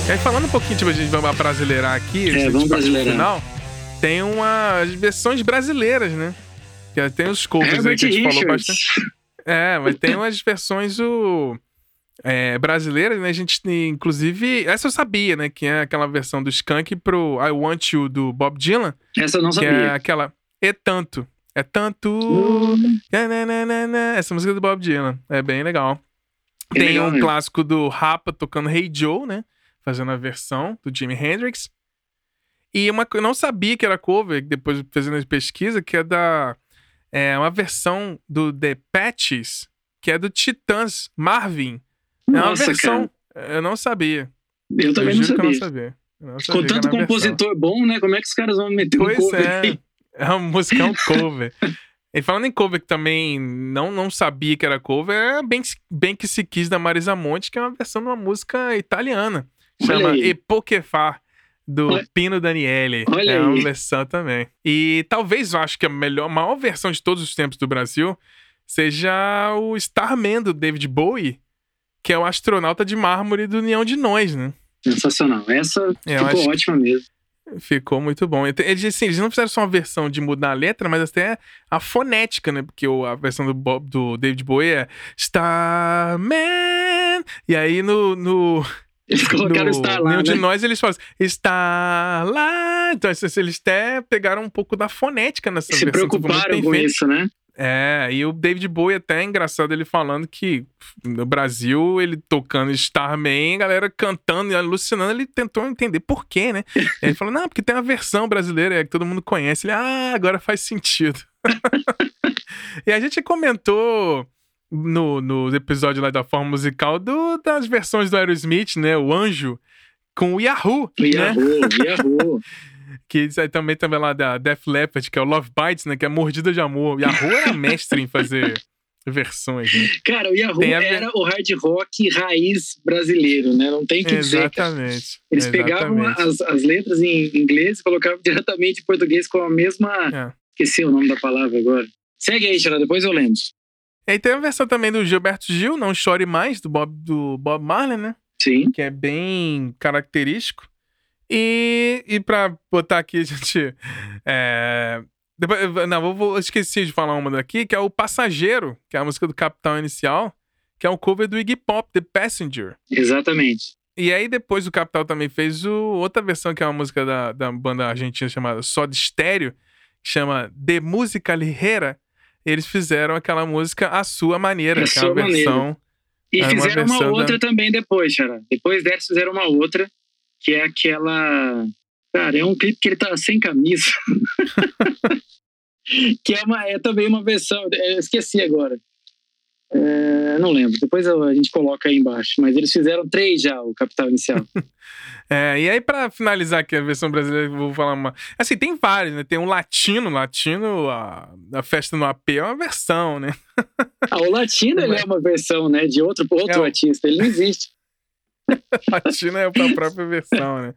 E aí, falando um pouquinho, tipo, a gente vai brasileirar aqui, antes de vamos brasileirar. Final, tem umas versões brasileiras, né? Que tem os covers aí Herbert que a gente falou bastante. É, mas tem umas versões o, é, brasileiras, né? A gente, inclusive, essa eu sabia, né? Que é aquela versão do Skank pro I Want You do Bob Dylan, Essa eu não que é sabia. aquela É Tanto. É Tanto. Nananana. Essa música é do Bob Dylan. É bem legal. É Tem legal um mesmo. clássico do Rapa tocando Hey Joe, né? Fazendo a versão do Jimi Hendrix. E uma eu não sabia que era cover, depois fazendo a pesquisa, que é da. É uma versão do The Patches, que é do Titãs, Marvin. É uma versão. cara. Eu não sabia. Eu também não eu não sabia. sabia. Eu não Com sabia que tanto uma versão. compositor bom, né? Como é que os caras vão meter um Pois cover é. aí? É uma música, é um [LAUGHS] cover. e falando em cover que também não, não sabia que era cover, é bem, bem que se quis da Marisa Monte, que é uma versão de uma música italiana. Chama aí. Epoquefar, do Olha- Pino Daniele. Olha é uma versão também. E talvez eu acho que a melhor, a maior versão de todos os tempos do Brasil seja o Starman do David Bowie, que é o astronauta de mármore do União de Nós, né? Sensacional. Essa eu ficou ótima mesmo. Ficou muito bom. Eles, assim, eles não fizeram só uma versão de mudar a letra, mas até a fonética, né? Porque a versão do, Bob, do David Bowie é Starman. E aí no. no eles colocaram no, Star lá. Nenhum né? de nós eles falam Está lá. Então, eles até pegaram um pouco da fonética nessa Se versão. Se preocuparam com isso, né? É, e o David Bowie até é engraçado ele falando que no Brasil, ele tocando Starman, a galera cantando e alucinando, ele tentou entender por quê, né? [LAUGHS] ele falou, não, porque tem uma versão brasileira é, que todo mundo conhece. Ele, ah, agora faz sentido. [LAUGHS] e a gente comentou no, no episódio lá da forma musical do, das versões do Aerosmith, né? O Anjo, com o Yahoo. O Yahoo, né? Yahoo. [LAUGHS] Que aí também também lá da Def Leppard, que é o Love Bites, né? Que é mordida de amor. O Yahoo era mestre em fazer [LAUGHS] versões, né? Cara, o Yahoo a... era o hard rock raiz brasileiro, né? Não tem que Exatamente. dizer. Exatamente. Eles pegavam as, as letras em inglês e colocavam [LAUGHS] diretamente em português com a mesma. É. Esqueci o nome da palavra agora. Segue aí, Tira, depois eu lembro. E aí tem a versão também do Gilberto Gil, Não Chore Mais, do Bob, do Bob Marley, né? Sim. Que é bem característico. E, e pra botar aqui, a [LAUGHS] gente. É, depois, não, vou, vou, esqueci de falar uma daqui, que é o Passageiro, que é a música do Capital Inicial, que é um cover do Iggy Pop, The Passenger. Exatamente. E aí depois o Capital também fez o, outra versão, que é uma música da, da banda argentina chamada Só de Estéreo, que chama De Música Ligera. Eles fizeram aquela música à sua maneira, que é uma versão. E fizeram uma, uma outra da... também depois, Xará. Depois dessa fizeram uma outra, que é aquela. Cara, é um clipe que ele tá sem camisa. [LAUGHS] que é, uma, é também uma versão. Eu esqueci agora. É, não lembro. Depois a gente coloca aí embaixo. Mas eles fizeram três já, o Capital Inicial. [LAUGHS] é, e aí, para finalizar aqui a versão brasileira, vou falar uma. Assim, tem vários, né? Tem um latino, latino, a, a festa no AP é uma versão, né? ah, o latino ele é uma versão, né? De outro, outro é, artista. Ele não existe. Latino é a própria versão, né?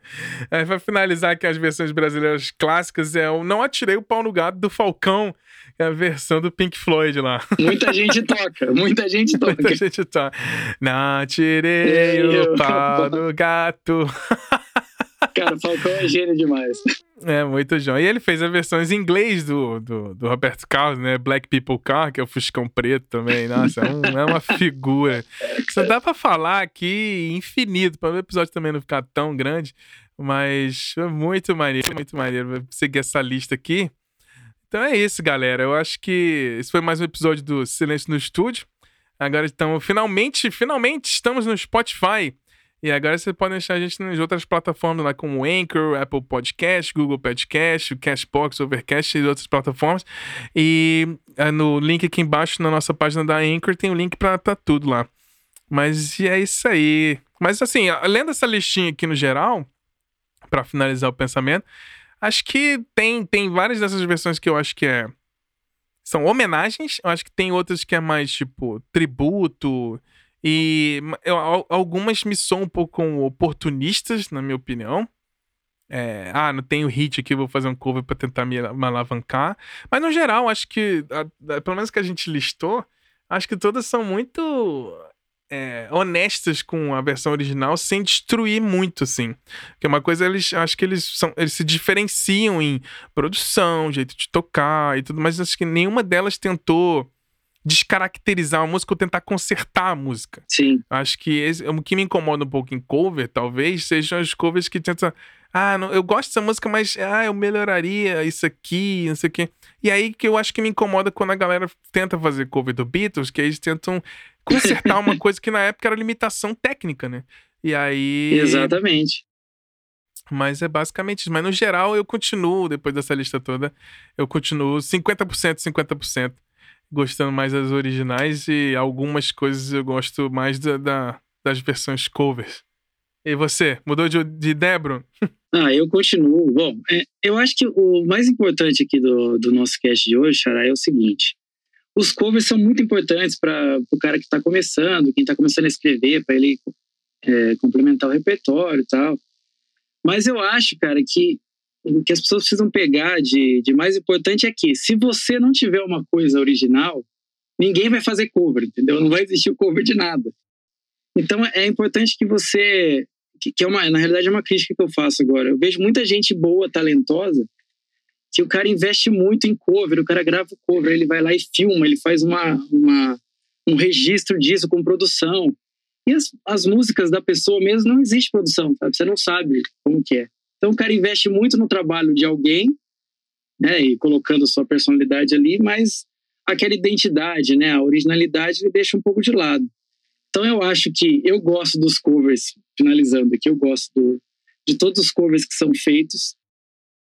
É, pra finalizar aqui as versões brasileiras clássicas, é o Não Atirei o Pau no Gato do Falcão, é a versão do Pink Floyd lá. Muita gente toca, muita gente [LAUGHS] toca. Muita gente toca. Não atirei o pau no gato. [LAUGHS] Cara, o Falcão é gênio demais. É, muito João. E ele fez as versões em inglês do, do, do, Roberto Carlos, né? Black People Car, que é o Fuscão Preto também. Nossa, é, um, é uma figura. Só dá pra falar aqui infinito, para o episódio também não ficar tão grande. Mas é muito maneiro, muito maneiro. Vou seguir essa lista aqui. Então é isso, galera. Eu acho que esse foi mais um episódio do Silêncio no Estúdio. Agora estamos, finalmente, finalmente estamos no Spotify. E agora você pode deixar a gente nas outras plataformas lá como Anchor, Apple Podcast, Google Podcast, Cashbox, Overcast e outras plataformas. E é, no link aqui embaixo na nossa página da Anchor tem o um link para tá tudo lá. Mas é isso aí. Mas assim, lendo essa listinha aqui no geral, para finalizar o pensamento, acho que tem, tem várias dessas versões que eu acho que é são homenagens. Eu acho que tem outras que é mais tipo tributo e algumas me soam um pouco oportunistas, na minha opinião. É, ah, não tenho hit aqui, vou fazer um cover para tentar me, me, alavancar. Mas no geral, acho que, a, a, pelo menos que a gente listou, acho que todas são muito é, honestas com a versão original, sem destruir muito, assim. Porque uma coisa, eles acho que eles, são, eles se diferenciam em produção, jeito de tocar e tudo, mas acho que nenhuma delas tentou descaracterizar a música ou tentar consertar a música. Sim. Acho que esse, o que me incomoda um pouco em cover, talvez, sejam as covers que tentam. Ah, não, eu gosto dessa música, mas ah, eu melhoraria isso aqui, não sei o quê. E aí que eu acho que me incomoda quando a galera tenta fazer cover do Beatles, que eles tentam consertar uma [LAUGHS] coisa que na época era limitação técnica, né? E aí. Exatamente. Mas é basicamente isso. Mas no geral, eu continuo, depois dessa lista toda, eu continuo 50%, 50% gostando mais das originais e algumas coisas eu gosto mais da, da das versões covers. E você, mudou de, de ideia, Bruno? [LAUGHS] Ah, eu continuo. Bom, é, eu acho que o mais importante aqui do, do nosso cast de hoje, Xará, é o seguinte. Os covers são muito importantes para o cara que está começando, quem está começando a escrever, para ele é, complementar o repertório e tal. Mas eu acho, cara, que o que as pessoas precisam pegar de, de mais importante é que, se você não tiver uma coisa original, ninguém vai fazer cover, entendeu? Não vai existir o cover de nada. Então é importante que você que é uma, na realidade é uma crítica que eu faço agora. Eu vejo muita gente boa, talentosa, que o cara investe muito em cover, o cara grava o cover, ele vai lá e filma, ele faz uma, uma um registro disso com produção. E as, as músicas da pessoa mesmo não existe produção, sabe? Você não sabe como que é. Então o cara investe muito no trabalho de alguém, né, e colocando sua personalidade ali, mas aquela identidade, né, a originalidade ele deixa um pouco de lado. Então eu acho que eu gosto dos covers, finalizando aqui, eu gosto do, de todos os covers que são feitos,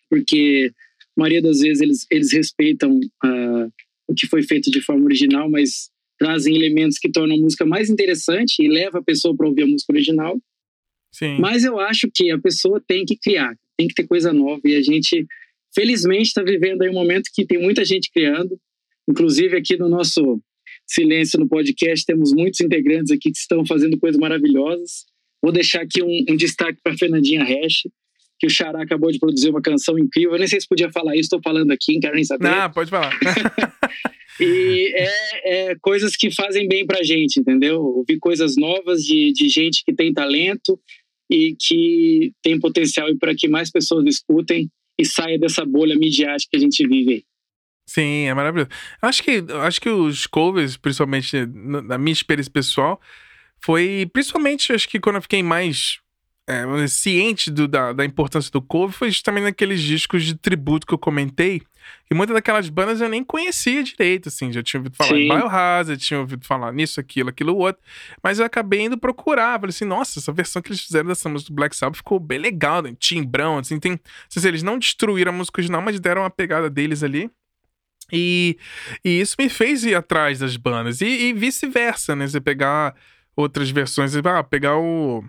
porque a maioria das vezes eles, eles respeitam uh, o que foi feito de forma original, mas trazem elementos que tornam a música mais interessante e leva a pessoa para ouvir a música original. Sim. Mas eu acho que a pessoa tem que criar, tem que ter coisa nova e a gente, felizmente, está vivendo aí um momento que tem muita gente criando. Inclusive aqui no nosso Silêncio no podcast temos muitos integrantes aqui que estão fazendo coisas maravilhosas. Vou deixar aqui um, um destaque para Fernandinha Resch, que o Xará acabou de produzir uma canção incrível. Eu nem sei se podia falar isso, estou falando aqui, não quero nem saber. Não, pode falar. [LAUGHS] [LAUGHS] e é, é, coisas que fazem bem pra gente, entendeu? Ouvir coisas novas de, de gente que tem talento e que tem potencial para que mais pessoas escutem e saia dessa bolha midiática que a gente vive. Sim, é maravilhoso. Acho que, acho que os covers, principalmente na minha experiência pessoal, foi principalmente, acho que quando eu fiquei mais é, ciente do, da, da importância do cover, foi justamente naqueles discos de tributo que eu comentei. E muitas daquelas bandas eu nem conhecia direito, assim. Já tinha ouvido falar Sim. em Biohazard, tinha ouvido falar nisso, aquilo, aquilo, outro. Mas eu acabei indo procurar. Falei assim, nossa, essa versão que eles fizeram dessa música do Black Sabbath ficou bem legal, né? timbrão, assim. Tem, assim, eles não destruíram a música original, mas deram uma pegada deles ali. E, e isso me fez ir atrás das bandas. E, e vice-versa, né? Você pegar outras versões, ah, pegar o.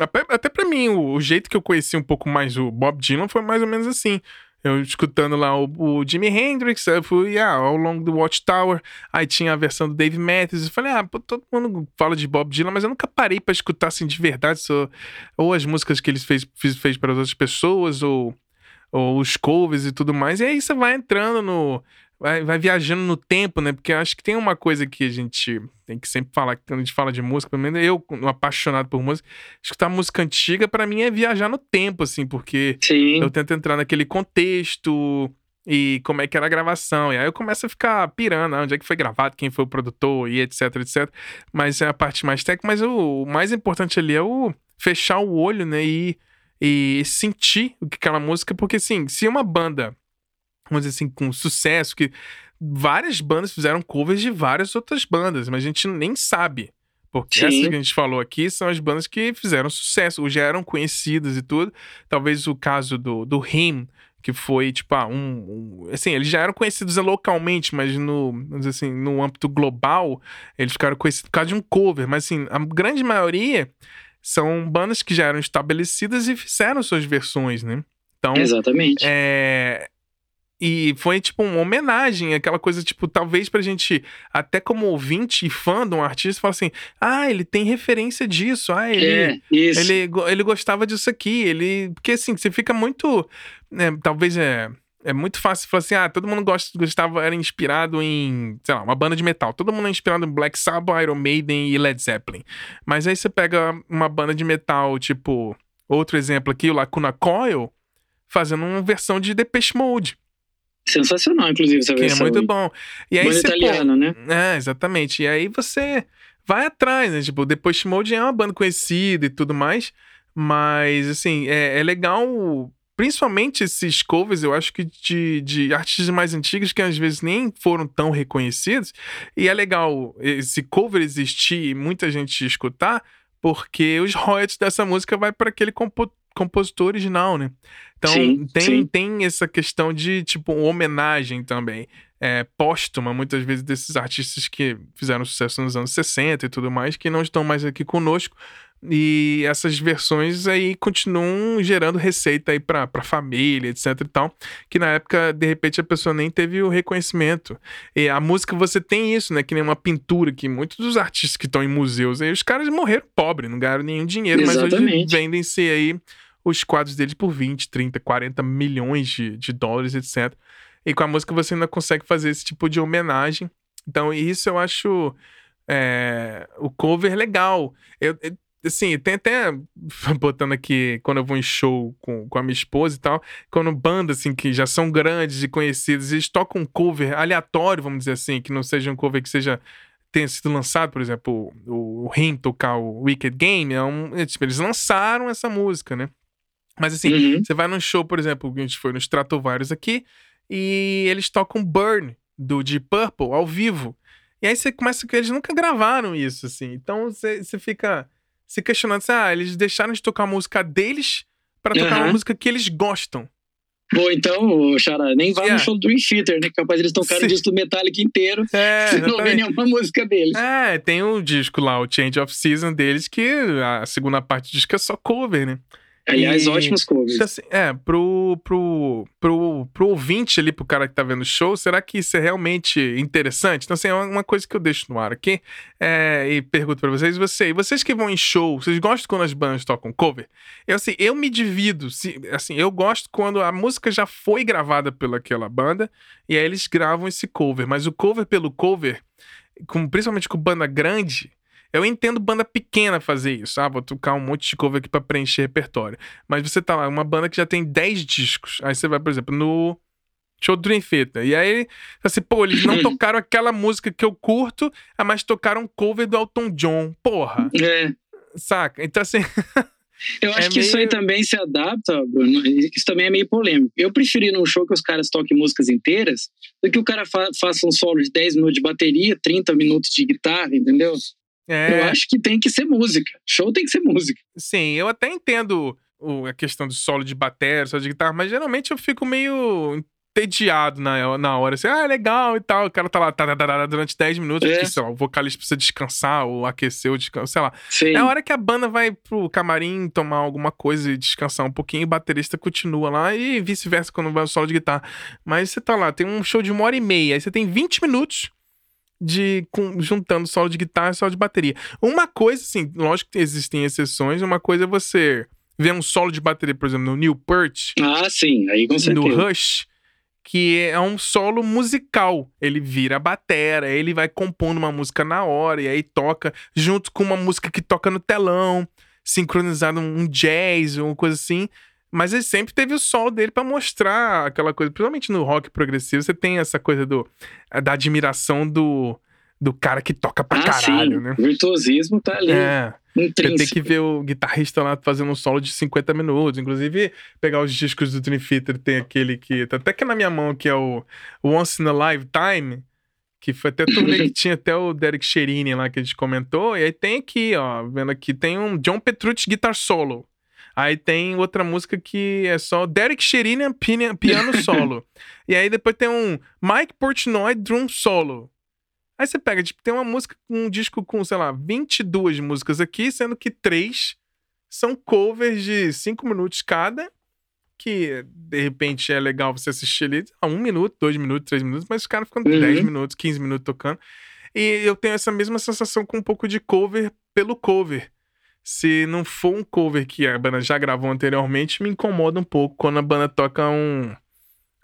Até, até pra mim, o, o, jeito que eu conheci um pouco mais o Bob Dylan foi mais ou menos assim. Eu escutando lá o, o Jimi Hendrix, eu fui ah, ao longo do Watchtower, aí tinha a versão do Dave Matthews, eu falei, ah, pô, todo mundo fala de Bob Dylan, mas eu nunca parei para escutar assim de verdade, só, ou as músicas que ele fez, fez, fez para outras pessoas, ou, ou os covers e tudo mais, e aí você vai entrando no, vai, vai viajando no tempo, né? Porque acho que tem uma coisa que a gente tem que sempre falar, quando a gente fala de música, pelo menos eu, um apaixonado por música, escutar música antiga para mim é viajar no tempo, assim, porque Sim. eu tento entrar naquele contexto e como é que era a gravação. E aí eu começo a ficar pirando, ah, onde é que foi gravado, quem foi o produtor e etc, etc. Mas é a parte mais técnica, mas o, o mais importante ali é o fechar o olho, né? E, e sentir o que aquela música, porque assim, se uma banda vamos dizer assim, com sucesso, que várias bandas fizeram covers de várias outras bandas, mas a gente nem sabe. Porque Sim. essas que a gente falou aqui são as bandas que fizeram sucesso, ou já eram conhecidas e tudo. Talvez o caso do, do Him, que foi, tipo, ah, um, um, Assim, eles já eram conhecidos localmente, mas no, vamos assim, no âmbito global, eles ficaram conhecidos por causa de um cover. Mas, assim, a grande maioria são bandas que já eram estabelecidas e fizeram suas versões, né? Então, Exatamente. É, e foi tipo uma homenagem, aquela coisa, tipo, talvez pra gente, até como ouvinte e fã de um artista, falar assim: ah, ele tem referência disso, ah, ele, é, ele, ele gostava disso aqui, ele. Porque assim, você fica muito. Né, talvez é. É muito fácil falar assim, ah, todo mundo gosta, gostava, era inspirado em, sei lá, uma banda de metal. Todo mundo é inspirado em Black Sabbath, Iron Maiden e Led Zeppelin. Mas aí você pega uma banda de metal, tipo, outro exemplo aqui, o Lacuna Coil, fazendo uma versão de Depeche Mode. Sensacional, inclusive, essa que versão. é muito bom. E aí você, italiano, pô, né? É, exatamente. E aí você vai atrás, né? Tipo, Depois Mode é uma banda conhecida e tudo mais. Mas, assim, é, é legal principalmente esses covers, eu acho que de, de artistas mais antigos que às vezes nem foram tão reconhecidos. E é legal esse cover existir e muita gente escutar, porque os royalties dessa música vai para aquele compo compositor original, né? Então sim, tem, sim. tem essa questão de, tipo, homenagem também. É, póstuma, muitas vezes, desses artistas que fizeram sucesso nos anos 60 e tudo mais, que não estão mais aqui conosco. E essas versões aí continuam gerando receita aí pra, pra família, etc e tal. Que na época, de repente, a pessoa nem teve o reconhecimento. E a música você tem isso, né? Que nem uma pintura, que muitos dos artistas que estão em museus aí, os caras morreram pobres, não ganharam nenhum dinheiro, Exatamente. mas hoje vendem-se aí os quadros deles por 20, 30, 40 milhões de, de dólares, etc. E com a música você ainda consegue fazer esse tipo de homenagem. Então, isso eu acho é, o cover legal. Eu, eu, assim, tem até [LAUGHS] botando aqui quando eu vou em show com, com a minha esposa e tal, quando bandas assim que já são grandes e conhecidas, eles tocam um cover aleatório, vamos dizer assim, que não seja um cover que seja tenha sido lançado, por exemplo, o, o Rim tocar o Wicked Game, é um, é, tipo, eles lançaram essa música, né? Mas assim, uhum. você vai num show, por exemplo, a gente foi no Stratovarius aqui, e eles tocam Burn, do Deep Purple, ao vivo. E aí você começa que eles nunca gravaram isso, assim. Então você, você fica se questionando assim, ah, eles deixaram de tocar a música deles para tocar uhum. uma música que eles gostam. Bom, então, Xará, nem vá yeah. no show do Dream Theater, né? Capaz eles tocaram o disco do Metallica inteiro. É, [LAUGHS] você não vê nenhuma música deles. É, tem o disco lá, o Change of Season deles, que a segunda parte do disco é só cover, né? Aliás, e, ótimos covers. Assim, é, pro, pro, pro, pro ouvinte ali, pro cara que tá vendo o show, será que isso é realmente interessante? Então, assim, é uma coisa que eu deixo no ar aqui é, e pergunto pra vocês, você, vocês que vão em show, vocês gostam quando as bandas tocam cover? Eu, assim, eu me divido, assim, eu gosto quando a música já foi gravada pelaquela banda e aí eles gravam esse cover, mas o cover pelo cover, com, principalmente com banda grande, eu entendo banda pequena fazer isso. Ah, vou tocar um monte de cover aqui pra preencher repertório. Mas você tá lá, uma banda que já tem 10 discos. Aí você vai, por exemplo, no show do Dream Theater. E aí, assim, pô, eles não [CLEARS THROAT] tocaram aquela música que eu curto, ah, mas tocaram cover do Elton John. Porra. É. Saca? Então, assim. [LAUGHS] Eu acho é que meio... isso aí também se adapta, Bruno. Isso também é meio polêmico. Eu preferi num show que os caras toquem músicas inteiras do que o cara fa faça um solo de 10 minutos de bateria, 30 minutos de guitarra, entendeu? É... Eu acho que tem que ser música. Show tem que ser música. Sim, eu até entendo o, a questão do solo de bateria, solo de guitarra, mas geralmente eu fico meio entediado na, na hora, assim, ah, legal e tal. O cara tá lá tá, tá, tá, durante 10 minutos, é. sei lá, o vocalista precisa descansar ou aquecer ou descansar, sei lá. Sim. É a hora que a banda vai pro camarim tomar alguma coisa e descansar um pouquinho, o baterista continua lá e vice-versa quando vai o solo de guitarra. Mas você tá lá, tem um show de uma hora e meia, aí você tem 20 minutos de com, juntando solo de guitarra e solo de bateria. Uma coisa, assim, lógico que existem exceções, uma coisa é você ver um solo de bateria, por exemplo, no Neil Peart. Ah, sim, aí com certeza. No Rush, que é um solo musical. Ele vira a batera, ele vai compondo uma música na hora e aí toca junto com uma música que toca no telão, sincronizado um jazz, uma coisa assim. Mas ele sempre teve o solo dele para mostrar aquela coisa. Principalmente no rock progressivo, você tem essa coisa do, da admiração do, do cara que toca pra ah, caralho, sim. né? O virtuosismo tá ali. É. Você tem que ver o guitarrista lá fazendo um solo de 50 minutos. Inclusive, pegar os discos do Dream Theater, tem aquele que. Tá até que na minha mão, que é o Once in a Lifetime. Que foi até turnê que [LAUGHS] tinha até o Derek Cherini lá que a gente comentou. E aí tem aqui, ó. Vendo aqui, tem um John Petrucci guitar solo. Aí tem outra música que é só Derek Sherinian piano [LAUGHS] solo. e aí depois tem um Mike Portnoy drum solo. Aí você pega, tipo, tem uma música, um disco com, sei lá, 22 músicas aqui, sendo que três são covers de 5 minutos cada, que de repente é legal você assistir ali a um minuto, dois minutos, três minutos, mas os caras ficam uhum. 10 minutos, 15 minutos tocando. E eu tenho essa mesma sensação com um pouco de cover pelo cover se não for um cover que a banda já gravou anteriormente, me incomoda um pouco quando a banda toca um,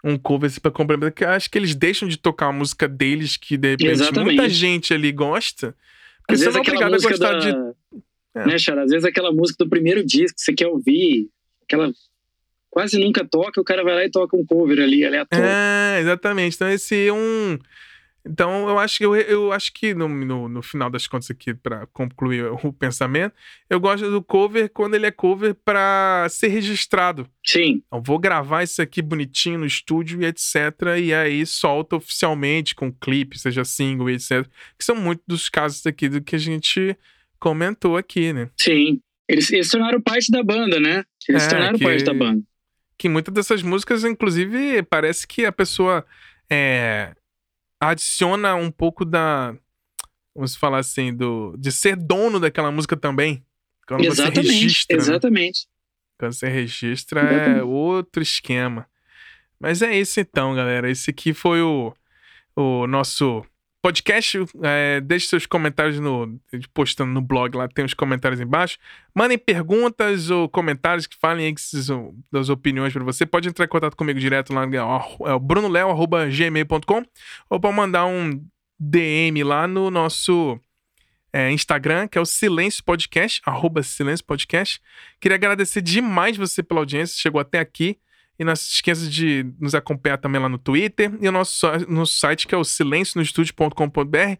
um cover assim pra complementar. Porque acho que eles deixam de tocar a música deles, que de repente Exatamente. muita gente ali gosta. Porque Às você não é obrigado a gostar da... de. É. Né, Chara? Às vezes aquela música do primeiro disco que você quer ouvir, aquela quase nunca toca, o cara vai lá e toca um cover ali, aleatório. É, exatamente. Então esse é um então, eu acho, eu, eu acho que no, no, no final das contas aqui, para concluir o pensamento, eu gosto do cover quando ele é cover para ser registrado. Sim. Então, vou gravar isso aqui bonitinho no estúdio e etc. E aí solta oficialmente com clipe, seja single e etc. Que são muitos dos casos aqui do que a gente comentou aqui, né? Sim. Eles, eles tornaram parte da banda, né? Eles é, tornaram que, parte da banda. Que muitas dessas músicas, inclusive, parece que a pessoa. É, adiciona um pouco da. Vamos falar assim, do, de ser dono daquela música também. Quando exatamente, você registra. Né? Exatamente. Né? Quando você registra é exatamente. é outro esquema. Mas é isso então, galera. Esse aqui foi o, o nosso podcast, é, deixe seus comentários no postando no blog, lá tem os comentários embaixo. Mandem perguntas ou comentários que falem das opiniões para você. Pode entrar em contato comigo direto lá, é o brunoleo.gmail.com ou pode mandar um DM lá no nosso é, Instagram, que é o Silêncio Podcast, arroba Silêncio Podcast. Queria agradecer demais você pela audiência, chegou até aqui. E não se esqueça de nos acompanhar também lá no Twitter e o nosso, nosso site, que é o silencionostudio.com.br.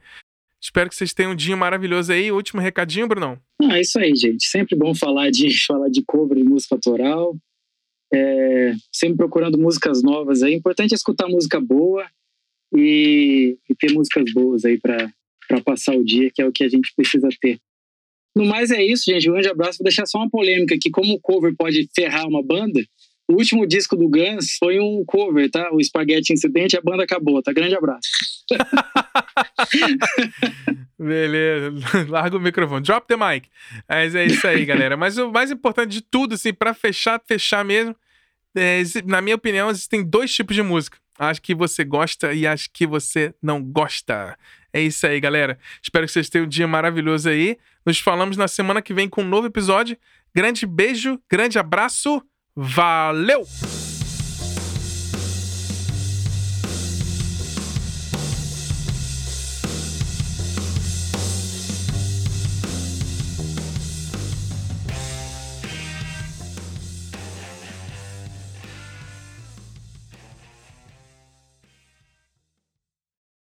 Espero que vocês tenham um dia maravilhoso aí. Último recadinho, Brunão. Ah, é isso aí, gente. Sempre bom falar de, [LAUGHS] falar de cover e música autoral. É, sempre procurando músicas novas aí. Importante é escutar música boa e, e ter músicas boas aí para passar o dia, que é o que a gente precisa ter. No mais é isso, gente. Um grande abraço. Vou deixar só uma polêmica aqui. Como o cover pode ferrar uma banda, o último disco do Guns foi um cover, tá? O Spaghetti Incidente, a banda acabou, tá? Grande abraço. [LAUGHS] Beleza, [LAUGHS] larga o microfone, drop the mic. Mas é isso aí, galera. Mas o mais importante de tudo, assim, para fechar, fechar mesmo, é, na minha opinião, existem dois tipos de música. Acho que você gosta e acho que você não gosta. É isso aí, galera. Espero que vocês tenham um dia maravilhoso aí. Nos falamos na semana que vem com um novo episódio. Grande beijo, grande abraço. Valeu!